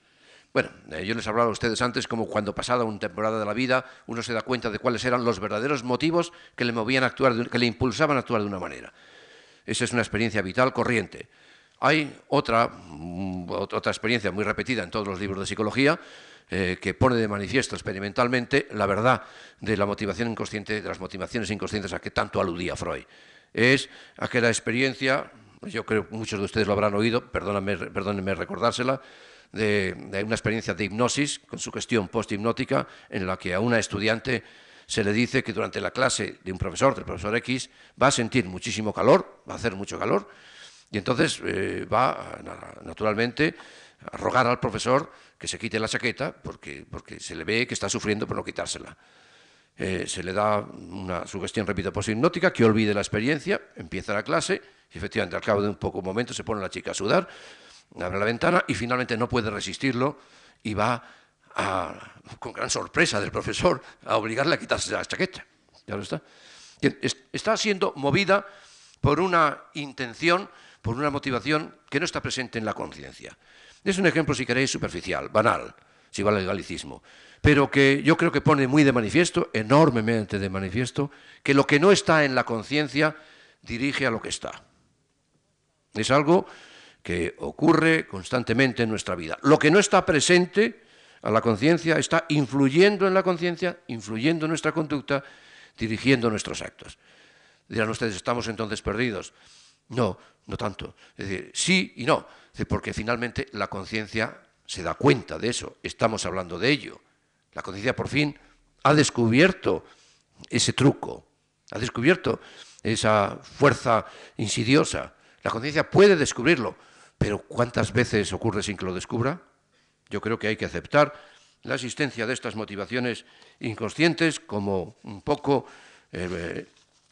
Bueno, eh, yo les hablaba a ustedes antes como cuando pasada una temporada de la vida uno se da cuenta de cuáles eran los verdaderos motivos que le movían a actuar, que le impulsaban a actuar de una manera. Esa es una experiencia vital corriente. Hay otra, mm, otra experiencia muy repetida en todos los libros de psicología eh, que pone de manifiesto experimentalmente la verdad de la motivación inconsciente, de las motivaciones inconscientes a que tanto aludía Freud. Es aquella experiencia yo creo que muchos de ustedes lo habrán oído, perdónenme recordársela, de, una experiencia de hipnosis con su cuestión post-hipnótica en la que a una estudiante se le dice que durante la clase de un profesor, del profesor X, va a sentir muchísimo calor, va a hacer mucho calor, y entonces eh, va naturalmente a rogar al profesor que se quite la chaqueta porque, porque se le ve que está sufriendo por no quitársela. Eh, se le da una sugestión, repito, post-hipnótica, que olvide la experiencia, empieza la clase y efectivamente, al cabo de un poco momento se pone la chica a sudar, abre la ventana y finalmente no puede resistirlo y va, con gran sorpresa del profesor, a obligarle a quitarse la chaqueta. Ya está. Está siendo movida por una intención, por una motivación que no está presente en la conciencia. Es un ejemplo, si queréis, superficial, banal, si vale el galicismo, pero que yo creo que pone muy de manifiesto, enormemente de manifiesto, que lo que no está en la conciencia dirige a lo que está. Es algo que ocurre constantemente en nuestra vida. Lo que no está presente a la conciencia está influyendo en la conciencia, influyendo en nuestra conducta, dirigiendo nuestros actos. Dirán ustedes, ¿estamos entonces perdidos? No, no tanto. Es decir, sí y no, porque finalmente la conciencia se da cuenta de eso, estamos hablando de ello. La conciencia por fin ha descubierto ese truco, ha descubierto esa fuerza insidiosa la conciencia puede descubrirlo, pero ¿cuántas veces ocurre sin que lo descubra? Yo creo que hay que aceptar la existencia de estas motivaciones inconscientes como un poco, eh,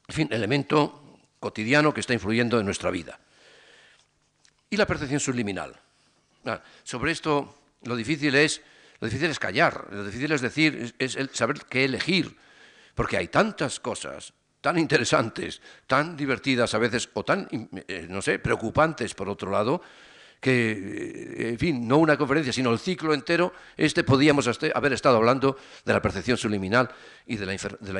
fin, elemento cotidiano que está influyendo en nuestra vida. Y la percepción subliminal. Ah, sobre esto lo difícil es lo difícil es callar, lo difícil es decir, es saber qué elegir, porque hay tantas cosas tan interesantes, tan divertidas a veces, o tan, eh, no sé, preocupantes por otro lado, que, eh, en fin, no una conferencia, sino el ciclo entero, este podíamos haber estado hablando de la percepción subliminal y de la,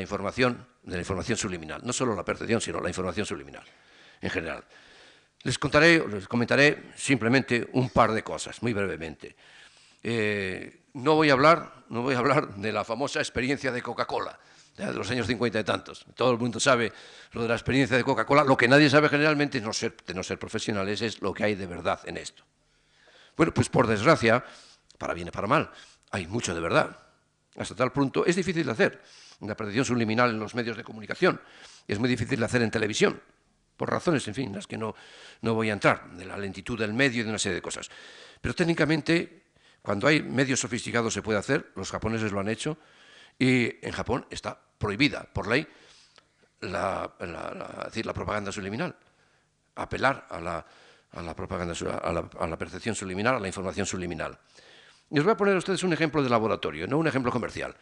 información, de la información subliminal. No solo la percepción, sino la información subliminal en general. Les contaré, les comentaré simplemente un par de cosas, muy brevemente. Eh, no voy a hablar, no voy a hablar de la famosa experiencia de Coca-Cola, de los años cincuenta y tantos. Todo el mundo sabe lo de la experiencia de Coca-Cola. Lo que nadie sabe generalmente, no ser, de no ser profesionales, es lo que hay de verdad en esto. Bueno, pues por desgracia, para bien y para mal, hay mucho de verdad. Hasta tal punto es difícil de hacer una predicción subliminal en los medios de comunicación. Es muy difícil de hacer en televisión, por razones, en fin, las que no, no voy a entrar, de la lentitud del medio y de una serie de cosas. Pero técnicamente, cuando hay medios sofisticados se puede hacer, los japoneses lo han hecho, y en Japón está prohibida por ley la, decir, la propaganda subliminal, apelar a la, a la propaganda, a la, a la, percepción subliminal, a la información subliminal. Y os voy a poner a ustedes un ejemplo de laboratorio, no un ejemplo comercial.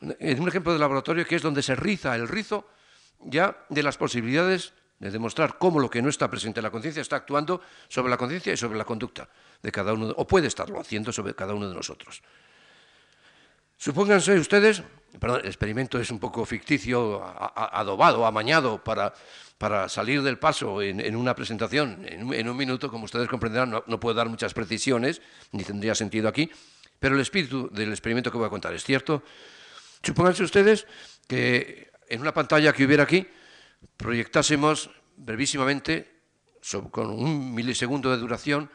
Un ejemplo de laboratorio que es donde se riza el rizo ya de las posibilidades de demostrar cómo lo que no está presente en la conciencia está actuando sobre la conciencia y sobre la conducta de cada uno, o puede estarlo haciendo sobre cada uno de nosotros. Supónganse ustedes, perdón, el experimento es un poco ficticio, adobado, amañado para, para salir del paso en, una presentación en, un minuto, como ustedes comprenderán, no, no puedo dar muchas precisiones, ni tendría sentido aquí, pero el espíritu del experimento que voy a contar es cierto. Supónganse ustedes que en una pantalla que hubiera aquí proyectásemos brevísimamente, con un milisegundo de duración,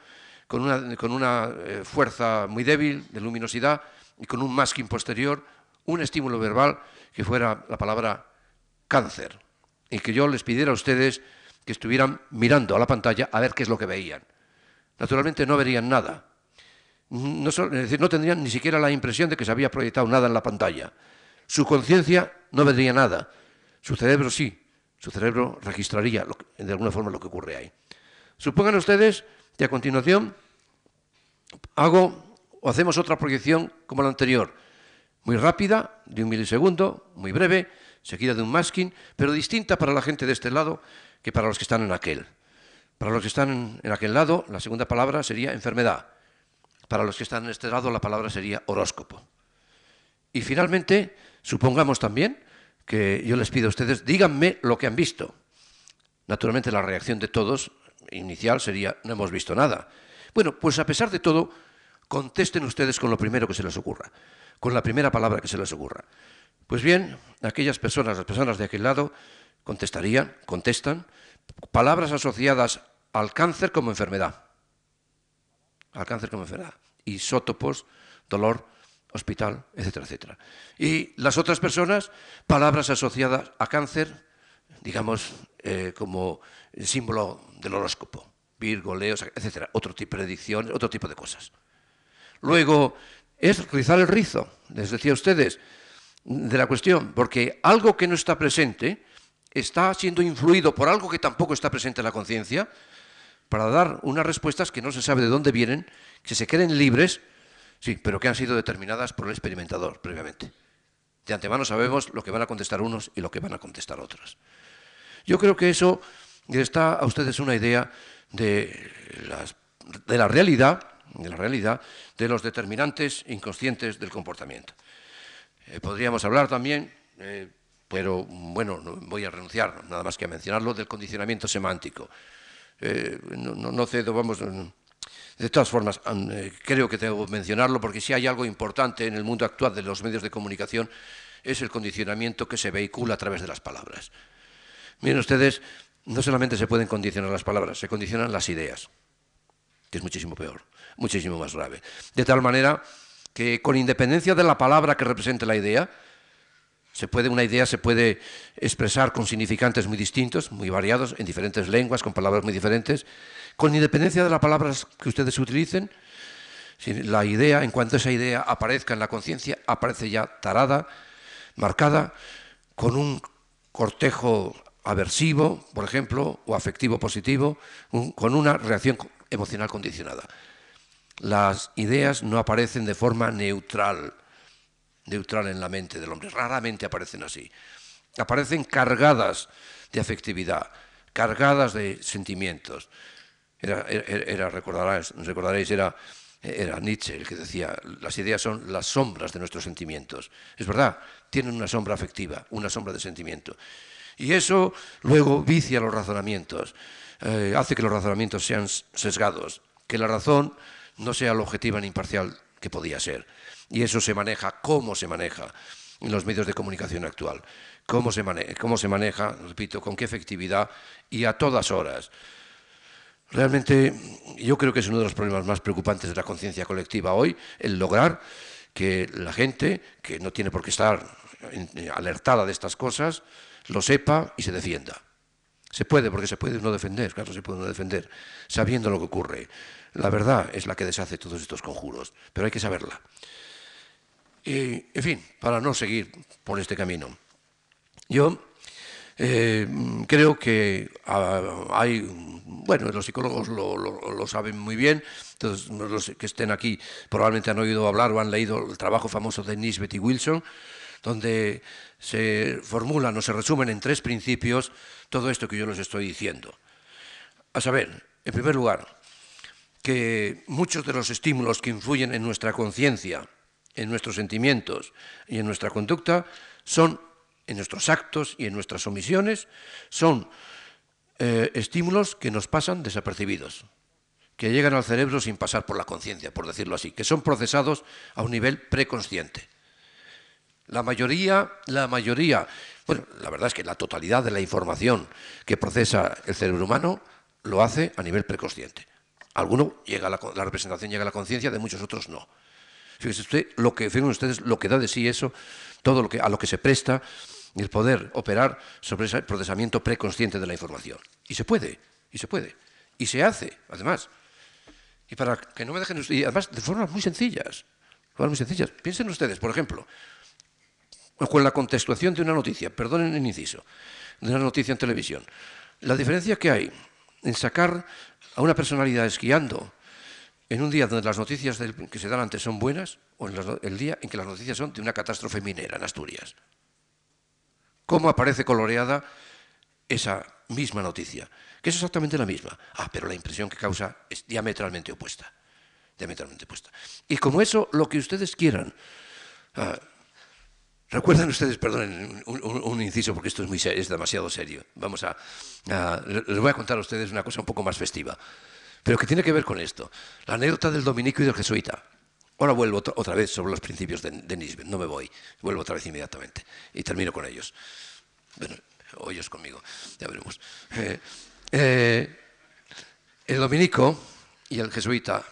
con una, con una eh, fuerza muy débil de luminosidad y con un masking posterior, un estímulo verbal que fuera la palabra cáncer y que yo les pidiera a ustedes que estuvieran mirando a la pantalla a ver qué es lo que veían. Naturalmente no verían nada. No, es decir, no tendrían ni siquiera la impresión de que se había proyectado nada en la pantalla. Su conciencia no vería nada. Su cerebro sí. Su cerebro registraría de alguna forma lo que ocurre ahí. Supongan ustedes que a continuación hago o hacemos otra proyección como la anterior, muy rápida, de un milisegundo, muy breve, seguida de un masking, pero distinta para la gente de este lado que para los que están en aquel. Para los que están en aquel lado, la segunda palabra sería enfermedad. Para los que están en este lado, la palabra sería horóscopo. Y finalmente, supongamos también que yo les pido a ustedes, díganme lo que han visto. Naturalmente la reacción de todos inicial sería, no hemos visto nada. Bueno, pues a pesar de todo, contesten ustedes con lo primero que se les ocurra, con la primera palabra que se les ocurra. Pues bien, aquellas personas, las personas de aquel lado, contestarían, contestan, palabras asociadas al cáncer como enfermedad. Al cáncer como enfermedad. Isótopos, dolor, hospital, etcétera, etcétera. Y las otras personas, palabras asociadas a cáncer, digamos, eh, como el símbolo del horóscopo, Virgo, Leo, etcétera, otro tipo de predicciones, otro tipo de cosas. Luego, es rizar el rizo, les decía a ustedes, de la cuestión, porque algo que no está presente está siendo influido por algo que tampoco está presente en la conciencia, para dar unas respuestas que no se sabe de dónde vienen, que se queden libres Sí, pero que han sido determinadas por el experimentador previamente. De antemano sabemos lo que van a contestar unos y lo que van a contestar otros. Yo creo que eso les da a ustedes una idea de, la realidad, de la realidad de los determinantes inconscientes del comportamiento. Eh, podríamos hablar también, eh, pero bueno, no voy a renunciar nada más que a mencionarlo, del condicionamiento semántico. Eh, no, no, cedo, vamos, de todas formas, eh, creo que tengo que mencionarlo porque si hay algo importante en el mundo actual de los medios de comunicación es el condicionamiento que se vehicula a través de las palabras. Miren ustedes, no solamente se pueden condicionar las palabras, se condicionan las ideas, que es muchísimo peor, muchísimo más grave. De tal manera que con independencia de la palabra que represente la idea, se puede, una idea se puede expresar con significantes muy distintos, muy variados, en diferentes lenguas, con palabras muy diferentes, con independencia de las palabras que ustedes utilicen, la idea, en cuanto esa idea aparezca en la conciencia, aparece ya tarada, marcada, con un cortejo aversivo, por ejemplo, o afectivo positivo, con una reacción emocional condicionada. Las ideas no aparecen de forma neutral, neutral en la mente del hombre, raramente aparecen así. Aparecen cargadas de afectividad, cargadas de sentimientos, era, recordaréis, era Nietzsche el que decía, las ideas son las sombras de nuestros sentimientos. Es verdad, tienen una sombra afectiva, una sombra de sentimiento. Y eso luego vicia los razonamientos, eh, hace que los razonamientos sean sesgados, que la razón no sea la objetiva ni imparcial que podía ser. Y eso se maneja, cómo se maneja. en los medios de comunicación actual. Cómo se, cómo se maneja, repito, con qué efectividad y a todas horas. Realmente yo creo que es uno de los problemas más preocupantes de la conciencia colectiva hoy, el lograr que la gente, que no tiene por qué estar alertada de estas cosas, lo sepa y se defienda. Se puede, porque se puede uno defender, claro, se puede uno defender, sabiendo lo que ocurre. La verdad es la que deshace todos estos conjuros, pero hay que saberla. Y, en fin, para no seguir por este camino. Yo eh, creo que ah, hay, bueno, los psicólogos lo, saben muy bien, todos los que estén aquí probablemente han oído hablar o han leído el trabajo famoso de Nisbet y Wilson, donde se formulan o se resumen en tres principios todo esto que yo les estoy diciendo. A saber, en primer lugar, que muchos de los estímulos que influyen en nuestra conciencia, en nuestros sentimientos y en nuestra conducta son, en nuestros actos y en nuestras omisiones, son eh, estímulos que nos pasan desapercibidos, que llegan al cerebro sin pasar por la conciencia, por decirlo así, que son procesados a un nivel preconsciente. La mayoría, la mayoría, bueno, la verdad es que la totalidad de la información que procesa el cerebro humano lo hace a nivel preconsciente. Alguno llega a la, representación llega a la conciencia, de muchos otros no. Fíjense usted lo que fíjense ustedes lo que da de sí eso, todo lo que a lo que se presta el poder operar sobre ese procesamiento preconsciente de la información. Y se puede, y se puede, y se hace, además. Y para que no me dejen y además de formas muy sencillas, formas muy sencillas. Piensen ustedes, por ejemplo, con la contextuación de una noticia, perdonen el inciso, de una noticia en televisión. La diferencia que hay en sacar a una personalidad esquiando en un día donde las noticias que se dan antes son buenas o en el día en que las noticias son de una catástrofe minera en Asturias. ¿Cómo aparece coloreada esa misma noticia? Que es exactamente la misma. Ah, pero la impresión que causa es diametralmente opuesta. Diametralmente opuesta. Y como eso, lo que ustedes quieran. Ah, Recuerdan ustedes, perdonen, un, inciso porque esto es, demasiado serio. Vamos a, les voy a contar a ustedes una cosa un poco más festiva, pero que tiene que ver con esto. La anécdota del dominico y del jesuita. Ahora vuelvo otra vez sobre los principios de, de Nisbet, no me voy, vuelvo otra vez inmediatamente y termino con ellos. Bueno, o ellos conmigo, ya veremos. Eh, eh, el dominico y el jesuita,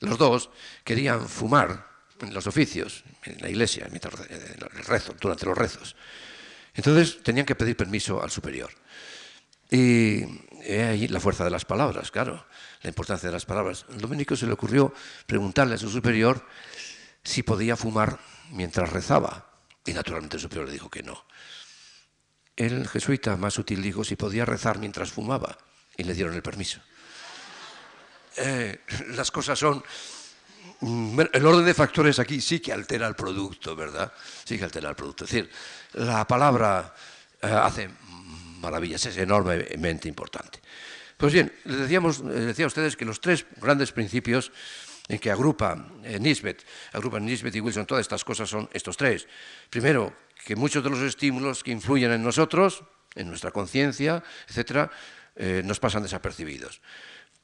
los dos, querían fumar en los oficios, en la iglesia, eh, el rezo, durante los rezos. Entonces tenían que pedir permiso al superior. Y ahí la fuerza de las palabras, claro, la importancia de las palabras. Al dominico se le ocurrió preguntarle a su superior si podía fumar mientras rezaba. Y naturalmente el superior le dijo que no. El jesuita más útil dijo si podía rezar mientras fumaba. Y le dieron el permiso. Eh, las cosas son el orden de factores aquí sí que altera el producto, ¿verdad? Sí que altera el producto. Es decir, la palabra eh, hace maravillas, es enormemente importante. Pues bien, les, decíamos, decía a ustedes que los tres grandes principios en que agrupa eh, Nisbet, agrupan Nisbet y Wilson todas estas cosas son estos tres. Primero, que muchos de los estímulos que influyen en nosotros, en nuestra conciencia, etcétera, eh, nos pasan desapercibidos.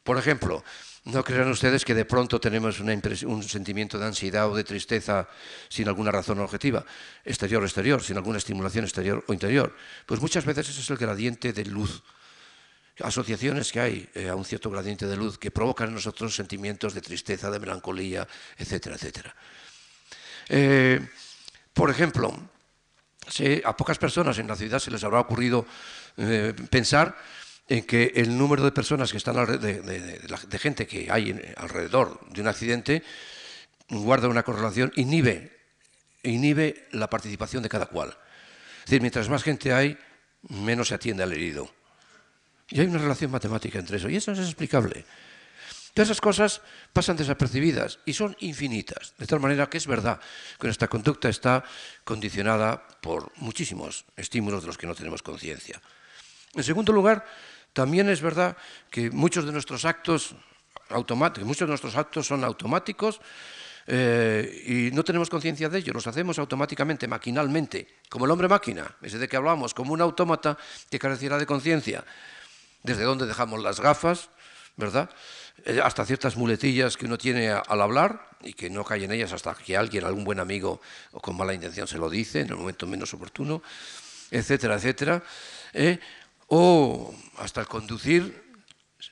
Por ejemplo, no crean ustedes que de pronto tenemos un sentimiento de ansiedad o de tristeza sin alguna razón objetiva, exterior o exterior, sin alguna estimulación exterior o interior. Pues muchas veces ese es el gradiente de luz. Asociaciones que hay eh, a un cierto gradiente de luz que provocan en nosotros sentimientos de tristeza, de melancolía, etcétera, etcétera. Eh, por ejemplo, a pocas personas en la ciudad se les habrá ocurrido eh, pensar en que el número de personas que están de, gente que hay alrededor de un accidente guarda una correlación, inhibe, inhibe la participación de cada cual. Es decir, mientras más gente hay, menos se atiende al herido. Y hay una relación matemática entre eso, y eso es explicable. Todas esas cosas pasan desapercibidas y son infinitas, de tal manera que es verdad que nuestra conducta está condicionada por muchísimos estímulos de los que no tenemos conciencia. En segundo lugar, también es verdad que muchos de nuestros actos automáticos, muchos de nuestros actos son automáticos eh, y no tenemos conciencia de ello, los hacemos automáticamente, maquinalmente, como el hombre máquina, ese de que hablamos, como un autómata que careciera de conciencia. Desde dónde dejamos las gafas, ¿verdad? eh, hasta ciertas muletillas que uno tiene al hablar y que no cae en ellas hasta que alguien, algún buen amigo o con mala intención se lo dice en el momento menos oportuno, etcétera, etcétera. ¿eh? O hasta conducir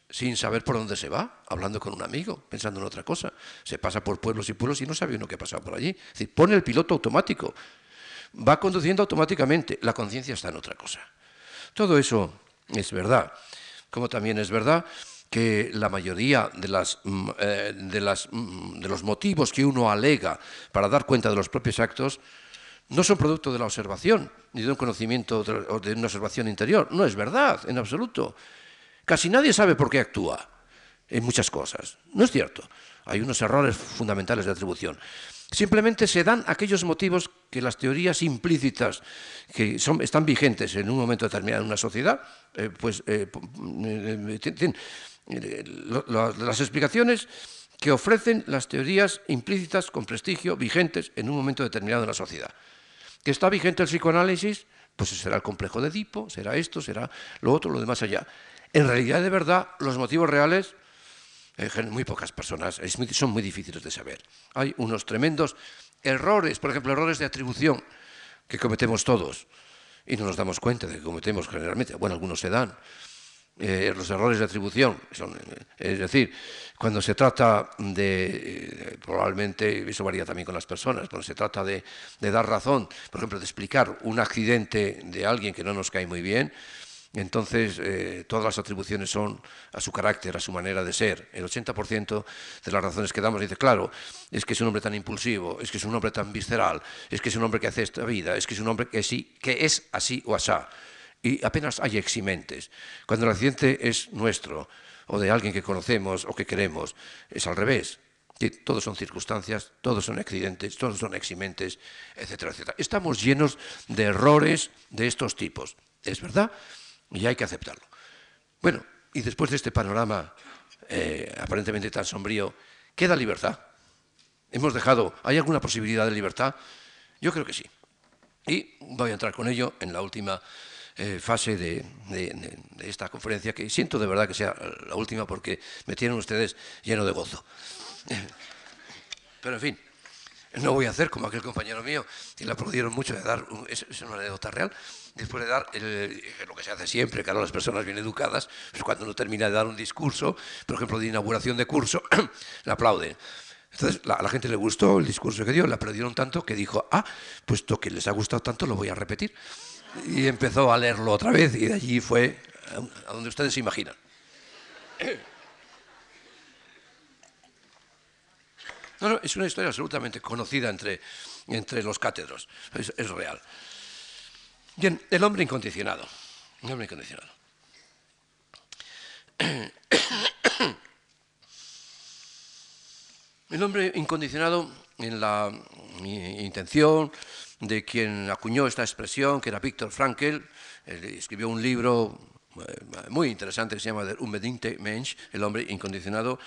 sin saber por dónde se va, hablando con un amigo, pensando en otra cosa. Se pasa por pueblos y pueblos y no sabe uno qué ha pasado por allí. Es decir, pone el piloto automático, va conduciendo automáticamente, la conciencia está en otra cosa. Todo eso es verdad, como también es verdad que la mayoría de, las, mm, eh, de, las, mm, de los motivos que uno alega para dar cuenta de los propios actos no son producto de la observación, ni de un conocimiento o de una observación interior. No es verdad, en absoluto. Casi nadie sabe por qué actúa en muchas cosas. No es cierto. Hay unos errores fundamentales de atribución. Simplemente se dan aquellos motivos que las teorías implícitas que son, están vigentes en un momento determinado en una sociedad, eh, pues eh, eh, las explicaciones que ofrecen las teorías implícitas con prestigio vigentes en un momento determinado en la sociedad. ¿Que está vigente el psicoanálisis? Pues será el complejo de Edipo, será esto, será lo otro, lo demás allá. En realidad, de verdad, los motivos reales, eh, muy pocas personas, son muy difíciles de saber. Hay unos tremendos errores, por ejemplo, errores de atribución que cometemos todos y no nos damos cuenta de que cometemos generalmente. Bueno, algunos se dan. Eh, los errores de atribución, son, eh, es decir, cuando se trata de, probablemente, eso varía también con las personas, cuando se trata de, de dar razón, por ejemplo, de explicar un accidente de alguien que no nos cae muy bien, entonces, eh, todas las atribuciones son a su carácter, a su manera de ser. El 80% de las razones que damos dice, claro, es que es un hombre tan impulsivo, es que es un hombre tan visceral, es que es un hombre que hace esta vida, es que es un hombre que, sí, que es así o asá. Y apenas hay eximentes. Cuando el accidente es nuestro, o de alguien que conocemos o que queremos, es al revés. Todos son circunstancias, todos son accidentes, todos son eximentes, etcétera, etcétera. Estamos llenos de errores de estos tipos. ¿Es verdad? y hay que aceptarlo. Bueno, y después de este panorama eh, aparentemente tan sombrío, ¿queda libertad? ¿Hemos dejado, hay alguna posibilidad de libertad? Yo creo que sí. Y voy a entrar con ello en la última eh, fase de, esta conferencia, que siento de verdad que sea la última porque me tienen ustedes lleno de gozo. Pero en fin, no voy a hacer como aquel compañero mío, que le aplaudieron mucho de dar, es una anécdota real, después de dar lo que se hace siempre, claro, las personas bien educadas, pues cuando uno termina de dar un discurso, por ejemplo, de inauguración de curso, le aplauden. Entonces, a la gente le gustó el discurso que dio, le aplaudieron tanto que dijo, ah, puesto que les ha gustado tanto, lo voy a repetir. Y empezó a leerlo otra vez y de allí fue a donde ustedes se imaginan. No, no, es una historia absolutamente conocida entre, entre los cátedros, es real. Bien, el hombre incondicionado. El hombre incondicionado. El hombre incondicionado, en la intención de quien acuñó esta expresión, que era Víctor Frankl, escribió un libro eh, muy interesante que se llama Der unbedingte Mensch, el hombre incondicionado,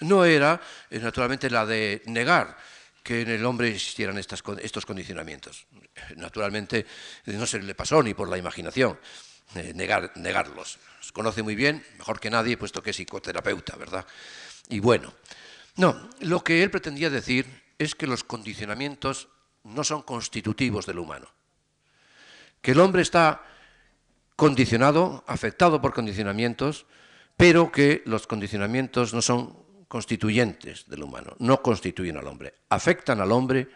no era eh, naturalmente la de negar que en el hombre existieran estos condicionamientos. Naturalmente, no se le pasó ni por la imaginación eh, negar, negarlos. Los conoce muy bien, mejor que nadie, puesto que es psicoterapeuta, ¿verdad? Y bueno, no, lo que él pretendía decir es que los condicionamientos no son constitutivos del humano. Que el hombre está condicionado, afectado por condicionamientos, pero que los condicionamientos no son constituyentes del humano, no constituyen al hombre, afectan al hombre,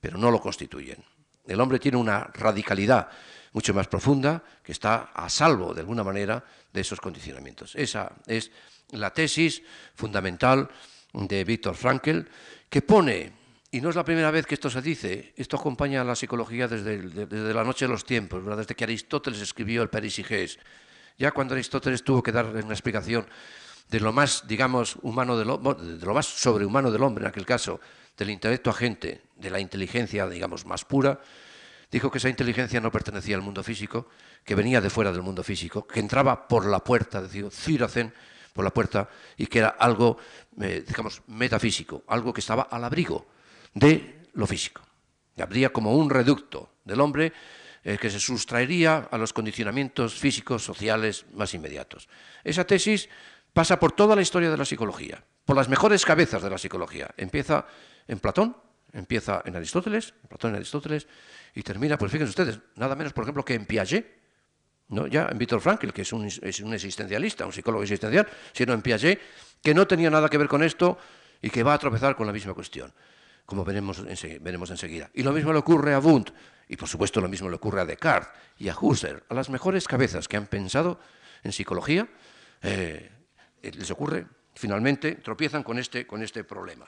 pero no lo constituyen. El hombre tiene una radicalidad mucho más profunda que está a salvo, de alguna manera, de esos condicionamientos. Esa es la tesis fundamental de Víctor Frankl, que pone, y no es la primera vez que esto se dice, esto acompaña a la psicología desde, desde la noche de los tiempos, desde que Aristóteles escribió el Perisigés. Ya cuando Aristóteles tuvo que dar una explicación de lo más, digamos, humano de lo, de lo más sobrehumano del hombre, en aquel caso, del intelecto agente, de la inteligencia, digamos, más pura, dijo que esa inteligencia no pertenecía al mundo físico, que venía de fuera del mundo físico, que entraba por la puerta, decía Ciracen, por la puerta, y que era algo, eh, digamos, metafísico, algo que estaba al abrigo de lo físico. Habría como un reducto del hombre eh, que se sustraería a los condicionamientos físicos, sociales más inmediatos. Esa tesis pasa por toda la historia de la psicología, por las mejores cabezas de la psicología. Empieza en Platón, empieza en Aristóteles, Platón y Aristóteles, y termina, pues fíjense ustedes, nada menos, por ejemplo, que en Piaget, ¿no? ya en Víctor Frankl, que es un, existencialista, un psicólogo existencial, sino en Piaget, que no tenía nada que ver con esto y que va a tropezar con la misma cuestión, como veremos, veremos enseguida. Y lo mismo le ocurre a Wundt, y por supuesto lo mismo le ocurre a Descartes y a Husserl, a las mejores cabezas que han pensado en psicología, eh, les ocurre, finalmente, tropiezan con este, con este problema.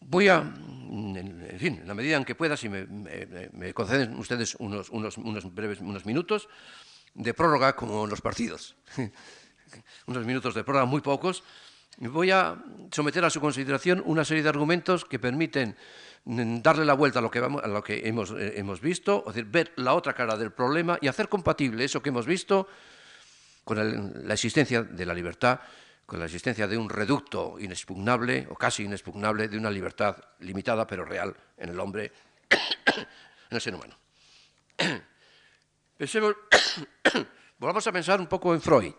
Voy a, en fin, en la medida en que pueda, si me, conceden ustedes unos, unos, unos, breves unos minutos de prórroga como en los partidos, unos minutos de prórroga muy pocos, voy a someter a su consideración una serie de argumentos que permiten darle la vuelta a lo que, eh, hemos visto, es decir, ver la otra cara del problema y hacer compatible eso que hemos visto con la existencia de la libertad con la existencia de un reducto inexpugnable o casi inexpugnable de una libertad limitada pero real en el hombre, en el ser humano. Volvamos a pensar un poco en Freud.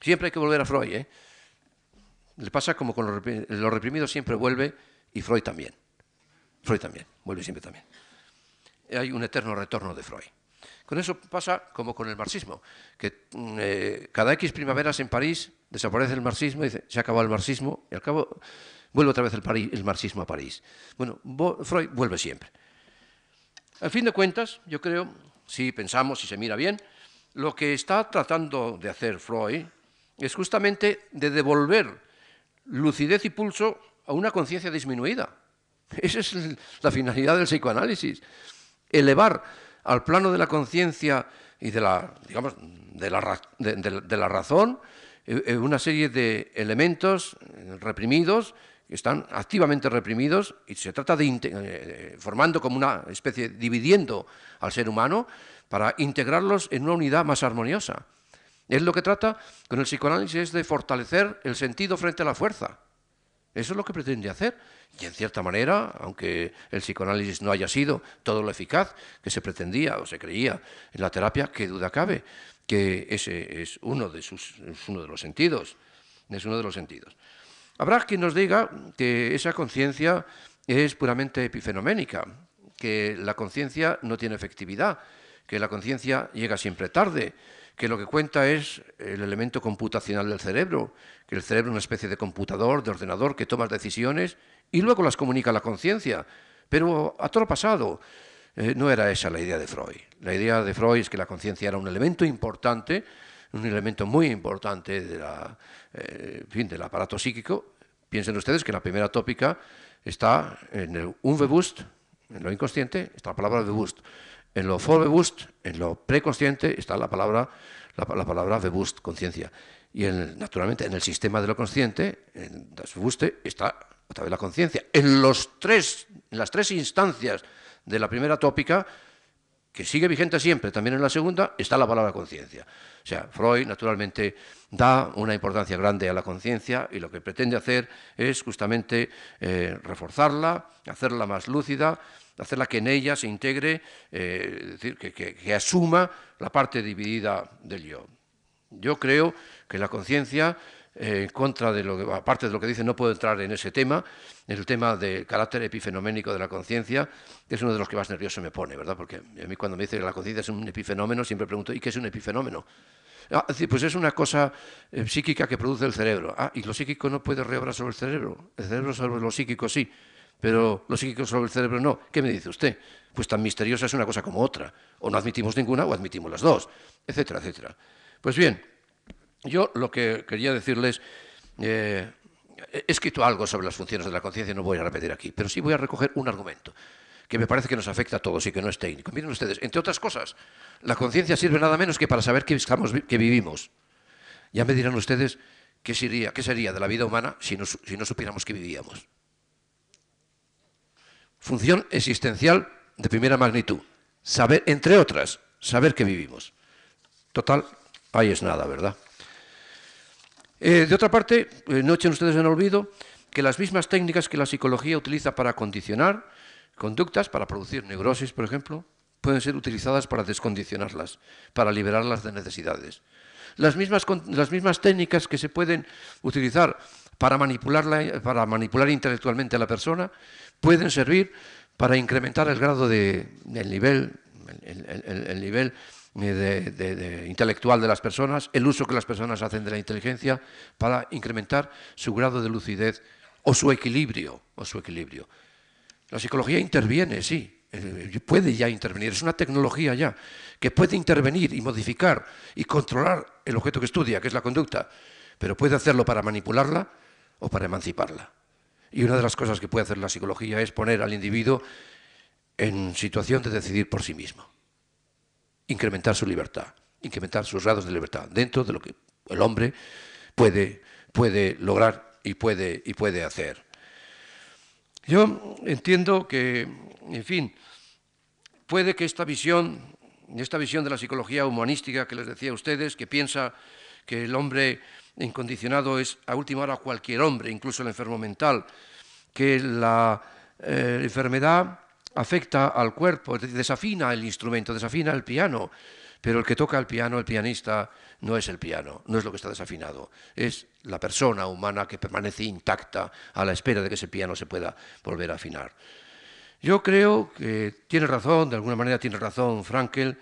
Siempre hay que volver a Freud. ¿eh? Le pasa como con lo reprimido siempre vuelve y Freud también. Freud también, vuelve siempre también. Hay un eterno retorno de Freud. Con eso pasa como con el marxismo, que mm, eh, cada X primaveras en París desaparece el marxismo y dice, se acabado el marxismo, y al cabo vuelve otra vez el, el marxismo a París. Bueno, Freud vuelve siempre. Al fin de cuentas, yo creo, si pensamos, si se mira bien, lo que está tratando de hacer Freud es justamente de devolver lucidez y pulso a una conciencia disminuida. Esa es la finalidad del psicoanálisis. Elevar al plano de la conciencia y de la, digamos, de la, de, la razón eh, eh, una serie de elementos eh, reprimidos que están activamente reprimidos y se trata de formando como una especie dividiendo al ser humano para integrarlos en una unidad más armoniosa. Es lo que trata con el psicoanálisis es de fortalecer el sentido frente a la fuerza. Eso es lo que pretende hacer. Y en cierta manera, aunque el psicoanálisis no haya sido todo lo eficaz que se pretendía o se creía en la terapia, qué duda cabe que ese es uno de, sus, uno de los sentidos. Es uno de los sentidos. Habrá quien nos diga que esa conciencia es puramente epifenoménica, que la conciencia no tiene efectividad, que la conciencia llega siempre tarde, que lo que cuenta es el elemento computacional del cerebro, que el cerebro es una especie de computador, de ordenador, que toma decisiones y luego las comunica a la conciencia. Pero a todo pasado, eh, no era esa la idea de Freud. La idea de Freud es que la conciencia era un elemento importante, un elemento muy importante de eh, fin, del aparato psíquico. Piensen ustedes que la primera tópica está en el unbewusst, en lo inconsciente, está la palabra bewusst. En lo vorbewusst, en lo preconsciente, está la palabra, la, palabra bewusst, conciencia. Y naturalmente en el sistema de lo consciente, en das Bewusste, está otra vez la conciencia. En, los tres, en las tres instancias de la primera tópica, que sigue vigente siempre, también en la segunda, está la palabra conciencia. O sea, Freud naturalmente da una importancia grande a la conciencia y lo que pretende hacer es justamente eh, reforzarla, hacerla más lúcida, hacerla que en ella se integre, eh, decir, que, asuma la parte dividida del yo. Yo creo que la conciencia en contra de lo que, aparte de lo que dice, no puedo entrar en ese tema, en el tema del carácter epifenoménico de la conciencia, que es uno de los que más nervioso me pone, ¿verdad? Porque a mí cuando me dice que la conciencia es un epifenómeno, siempre pregunto, ¿y qué es un epifenómeno? Ah, pues es una cosa eh, psíquica que produce el cerebro. Ah, y lo psíquico no puede reobrar sobre el cerebro. El cerebro sobre lo psíquico sí, pero lo psíquico sobre el cerebro no. ¿Qué me dice usted? Pues tan misteriosa es una cosa como otra. O no admitimos ninguna o admitimos las dos, etcétera, etcétera. Pues bien, yo lo que quería decirles, eh, he escrito algo sobre las funciones de la conciencia, no voy a repetir aquí, pero sí voy a recoger un argumento que me parece que nos afecta a todos y que no es técnico. Miren ustedes, entre otras cosas, la conciencia sirve nada menos que para saber que, vivimos. Ya me dirán ustedes qué sería, qué sería de la vida humana si no, si no supiéramos que vivíamos. Función existencial de primera magnitud. Saber, entre otras, saber que vivimos. Total, ahí es nada, ¿verdad? Eh, de otra parte, eh, no echen ustedes en olvido que las mismas técnicas que la psicología utiliza para condicionar conductas, para producir neurosis, por ejemplo, pueden ser utilizadas para descondicionarlas, para liberarlas de necesidades. Las mismas, las mismas técnicas que se pueden utilizar para, para manipular intelectualmente a la persona pueden servir para incrementar el grado de, el nivel, el, nivel de, intelectual de las personas, el uso que las personas hacen de la inteligencia para incrementar su grado de lucidez o su equilibrio, o su equilibrio. La psicología interviene, sí, eh, puede ya intervenir, es una tecnología ya que puede intervenir y modificar y controlar el objeto que estudia, que es la conducta, pero puede hacerlo para manipularla o para emanciparla. Y una de las cosas que puede hacer la psicología es poner al individuo en situación de decidir por sí mismo, incrementar su libertad, incrementar sus grados de libertad dentro de lo que el hombre puede, puede lograr y puede, y puede hacer. Yo entiendo que, en fin, puede que esta visión, esta visión de la psicología humanística que les decía a ustedes, que piensa que el hombre incondicionado es a última hora cualquier hombre, incluso el enfermo mental, que la eh, enfermedad afecta al cuerpo, desafina el instrumento, desafina el piano, pero el que toca el piano, el pianista, no es el piano, no es lo que está desafinado, es la persona humana que permanece intacta a la espera de que ese piano se pueda volver a afinar. Yo creo que tiene razón, de alguna manera tiene razón Frankel,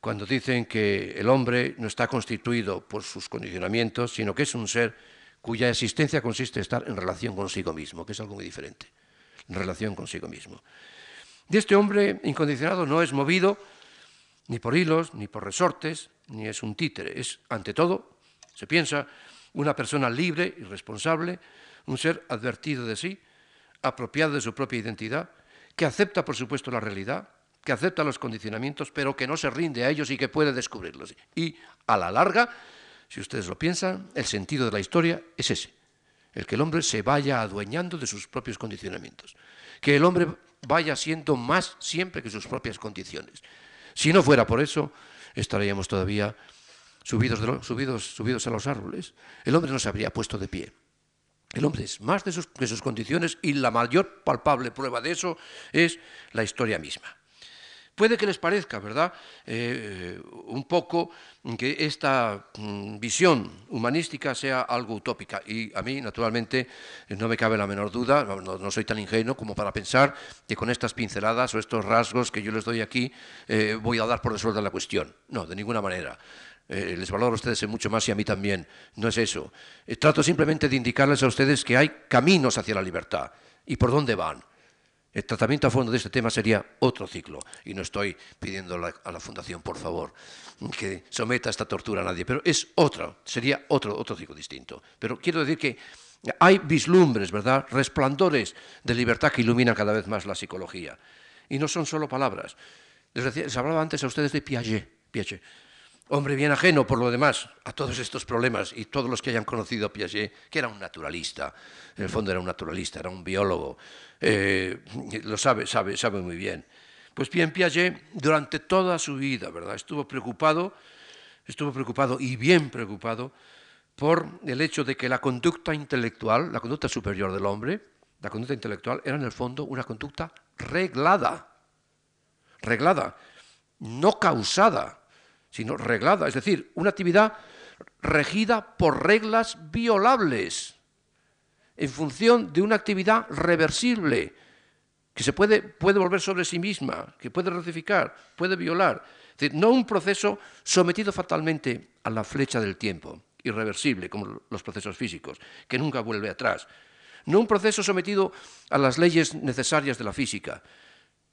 cuando dicen que el hombre no está constituido por sus condicionamientos, sino que es un ser cuya existencia consiste en estar en relación consigo mismo, que es algo muy diferente, en relación consigo mismo. Y este hombre incondicionado no es movido ni por hilos, ni por resortes, ni es un títere, es ante todo, se piensa, una persona libre y responsable, un ser advertido de sí, apropiado de su propia identidad, que acepta, por supuesto, la realidad, que acepta los condicionamientos, pero que no se rinde a ellos y que puede descubrirlos. Y a la larga, si ustedes lo piensan, el sentido de la historia es ese, el que el hombre se vaya adueñando de sus propios condicionamientos, que el hombre vaya siendo más siempre que sus propias condiciones. Si no fuera por eso, estaríamos todavía subidos, subidos, subidos a los árboles. El hombre no se habría puesto de pie. El hombre es más de sus, sus condiciones y la mayor palpable prueba de eso es la historia misma. Puede que les parezca, ¿verdad?, eh, un poco que esta mm, visión humanística sea algo utópica. Y a mí, naturalmente, no me cabe la menor duda, no, soy tan ingenuo como para pensar que con estas pinceladas o estos rasgos que yo les doy aquí eh, voy a dar por resuelta la cuestión. No, de ninguna manera. Eh, les valoro a ustedes mucho más y a mí también. No es eso. trato simplemente de indicarles a ustedes que hay caminos hacia la libertad. ¿Y por dónde van? El tratamiento a fondo de este tema sería otro ciclo, y no estoy pidiendo a la Fundación, por favor, que someta esta tortura a nadie, pero es otro, sería otro, otro ciclo distinto. Pero quiero decir que hay vislumbres, ¿verdad?, resplandores de libertad que iluminan cada vez más la psicología. Y no son solo palabras. Les, hablaba antes a ustedes de Piaget hombre bien ajeno por lo demás a todos estos problemas y todos los que hayan conocido a Piaget, que era un naturalista, en el fondo era un naturalista, era un biólogo, eh, lo sabe, sabe, sabe muy bien. Pues bien, Piaget durante toda su vida, ¿verdad? Estuvo preocupado, estuvo preocupado y bien preocupado por el hecho de que la conducta intelectual, la conducta superior del hombre, la conducta intelectual era en el fondo una conducta reglada, reglada, no causada, sino reglada, es decir, una actividad regida por reglas violables, en función de una actividad reversible, que se puede, puede volver sobre sí misma, que puede rectificar, puede violar. Es decir, no un proceso sometido fatalmente a la flecha del tiempo, irreversible, como los procesos físicos, que nunca vuelve atrás. No un proceso sometido a las leyes necesarias de la física,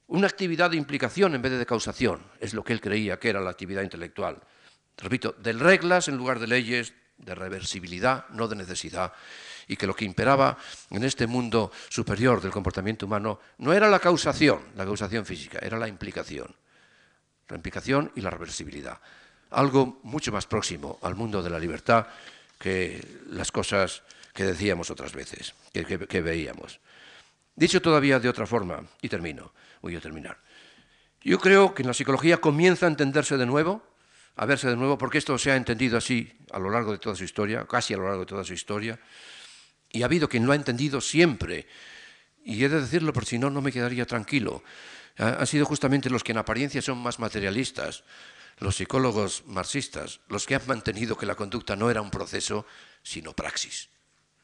una actividad de implicación en vez de, causación, es lo que él creía que era la actividad intelectual. Repito, de reglas en lugar de leyes, de reversibilidad, no de necesidad, y que lo que imperaba en este mundo superior del comportamiento humano no era la causación, la causación física, era la implicación, la implicación y la reversibilidad. Algo mucho más próximo al mundo de la libertad que las cosas que decíamos otras veces, que, que veíamos. Dicho todavía de otra forma, y termino, voy a terminar. Yo creo que en la psicología comienza a entenderse de nuevo, a verse de nuevo, porque esto se ha entendido así a lo largo de toda su historia, casi a lo largo de toda su historia, y ha habido quien lo ha entendido siempre. Y he de decirlo, por si no, no me quedaría tranquilo. han sido justamente los que en apariencia son más materialistas, los psicólogos marxistas, los que han mantenido que la conducta no era un proceso, sino praxis,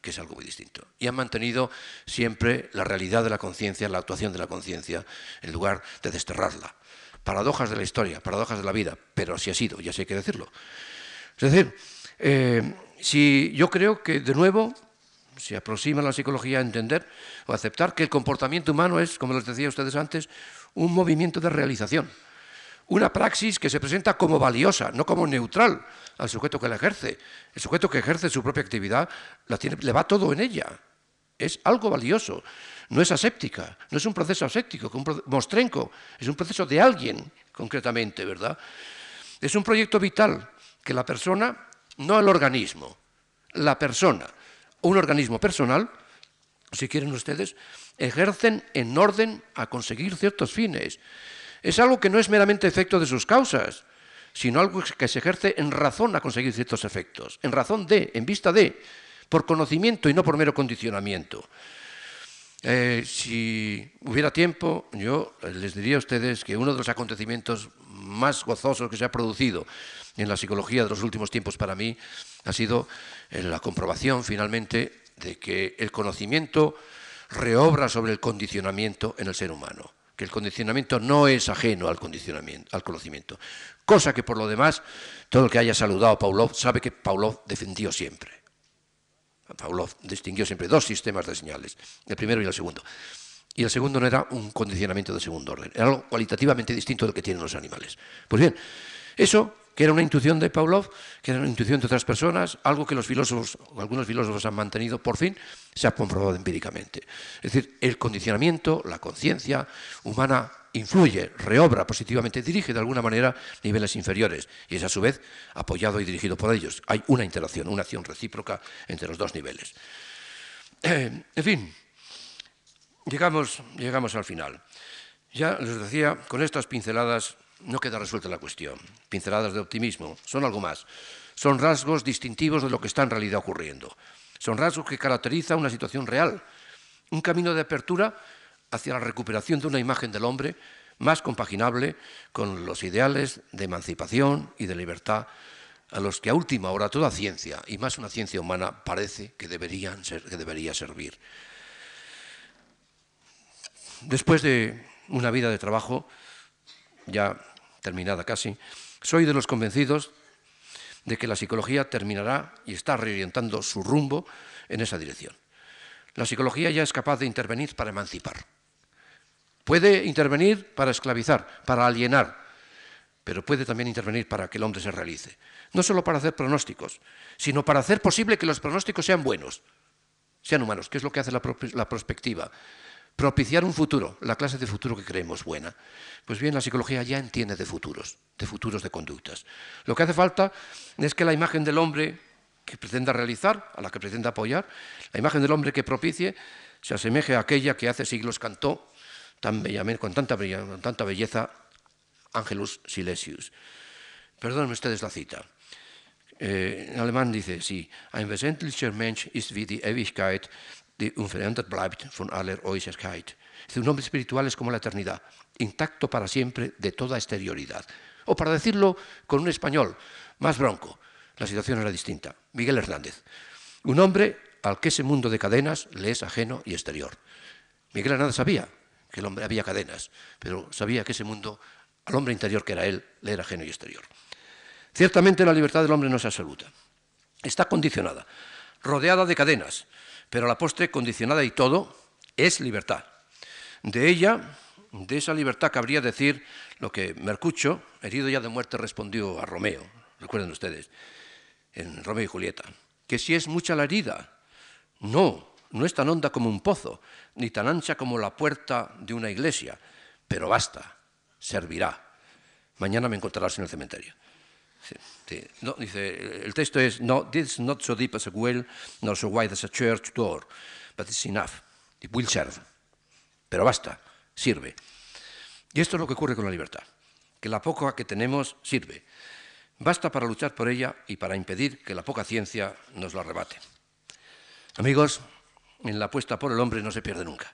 que es algo muy distinto. Y han mantenido siempre la realidad de la conciencia, la actuación de la conciencia, en lugar de desterrarla. Paradojas de la historia, paradojas de la vida, pero así ha sido, ya sé qué decirlo. Es decir, eh, si yo creo que de nuevo se aproxima la psicología a entender o aceptar que el comportamiento humano es, como les decía ustedes antes, un movimiento de realización. Una praxis que se presenta como valiosa, no como neutral al sujeto que la ejerce. El sujeto que ejerce su propia actividad le va todo en ella. Es algo valioso. No es aséptica, no es un proceso aséptico, un mostrenco, es un proceso de alguien, concretamente, ¿verdad? Es un proyecto vital que la persona, no el organismo, la persona, un organismo personal, si quieren ustedes, ejercen en orden a conseguir ciertos fines. Es algo que no es meramente efecto de sus causas, sino algo que se ejerce en razón a conseguir ciertos efectos, en razón de, en vista de, por conocimiento y no por mero condicionamiento. Eh, si hubiera tiempo, yo les diría a ustedes que uno de los acontecimientos más gozosos que se ha producido en la psicología de los últimos tiempos para mí ha sido la comprobación finalmente de que el conocimiento reobra sobre el condicionamiento en el ser humano, que el condicionamiento no es ajeno al, condicionamiento, al conocimiento, cosa que por lo demás todo el que haya saludado a Pavlov sabe que Pavlov defendió siempre. Pavlov distinguió siempre dos sistemas de señales, el primero y el segundo. Y el segundo no era un condicionamiento de segundo orden, era algo cualitativamente distinto del que tienen los animales. Pues bien, eso que era una intuición de Pavlov, que era una intuición de otras personas, algo que los filósofos, algunos filósofos han mantenido por fin, se ha comprobado empíricamente. Es decir, el condicionamiento, la conciencia humana influye, reobra positivamente, dirige de alguna manera niveles inferiores y es a su vez apoyado y dirigido por ellos. Hay una interacción, una acción recíproca entre los dos niveles. Eh, en fin, llegamos, llegamos al final. Ya les decía, con estas pinceladas no queda resuelta la cuestión. Pinceladas de optimismo son algo más. Son rasgos distintivos de lo que está en realidad ocurriendo. Son rasgos que caracterizan una situación real, un camino de apertura hacia la recuperación de una imagen del hombre más compaginable con los ideales de emancipación y de libertad a los que a última hora toda ciencia, y más una ciencia humana, parece que, deberían ser, que debería servir. Después de una vida de trabajo, ya terminada casi, soy de los convencidos de que la psicología terminará y está reorientando su rumbo en esa dirección. La psicología ya es capaz de intervenir para emancipar. Puede intervenir para esclavizar, para alienar, pero puede también intervenir para que el hombre se realice. No solo para hacer pronósticos, sino para hacer posible que los pronósticos sean buenos, sean humanos, que es lo que hace la, la prospectiva propiciar un futuro, la clase de futuro que creemos buena. Pues bien, la psicología ya entiende de futuros, de futuros de conductas. Lo que hace falta es que la imagen del hombre que pretenda realizar, a la que pretenda apoyar, la imagen del hombre que propicie, se asemeje a aquella que hace siglos cantó tan bellamente, con, tanta, con tanta belleza Angelus Silesius. Perdónenme ustedes la cita. Eh, en alemán dice, sí, ein wesentlicher Mensch ist wie die Ewigkeit, die unverändert bleibt von aller Äußerkeit. Un hombre espiritual es como la eternidad, intacto para siempre de toda exterioridad. O para decirlo con un español más bronco, la situación era distinta. Miguel Hernández, un hombre al que ese mundo de cadenas le es ajeno y exterior. Miguel Hernández sabía que el hombre había cadenas, pero sabía que ese mundo, al hombre interior que era él, le era ajeno y exterior. Ciertamente la libertad del hombre no es absoluta. Está condicionada, rodeada de cadenas, pero la postre, condicionada y todo, es libertad. De ella, de esa libertad cabría decir lo que Mercucho, herido ya de muerte, respondió a Romeo, recuerden ustedes, en Romeo y Julieta, que si es mucha la herida, no, no es tan honda como un pozo, ni tan ancha como la puerta de una iglesia, pero basta, servirá. Mañana me encontrarás en el cementerio. No, dice, el texto es, no, this is not so deep as a well, nor so wide as a church door, but it's enough. It will serve. Pero basta, sirve. Y esto es lo que ocurre con la libertad, que la poca que tenemos sirve. Basta para luchar por ella y para impedir que la poca ciencia nos la arrebate. Amigos, en la apuesta por el hombre no se pierde nunca.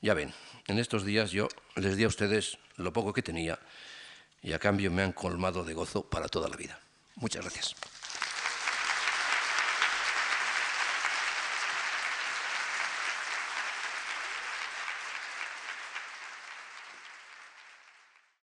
Ya ven, en estos días yo les di a ustedes lo poco que tenía y a cambio me han colmado de gozo para toda la vida. Muchas gracias.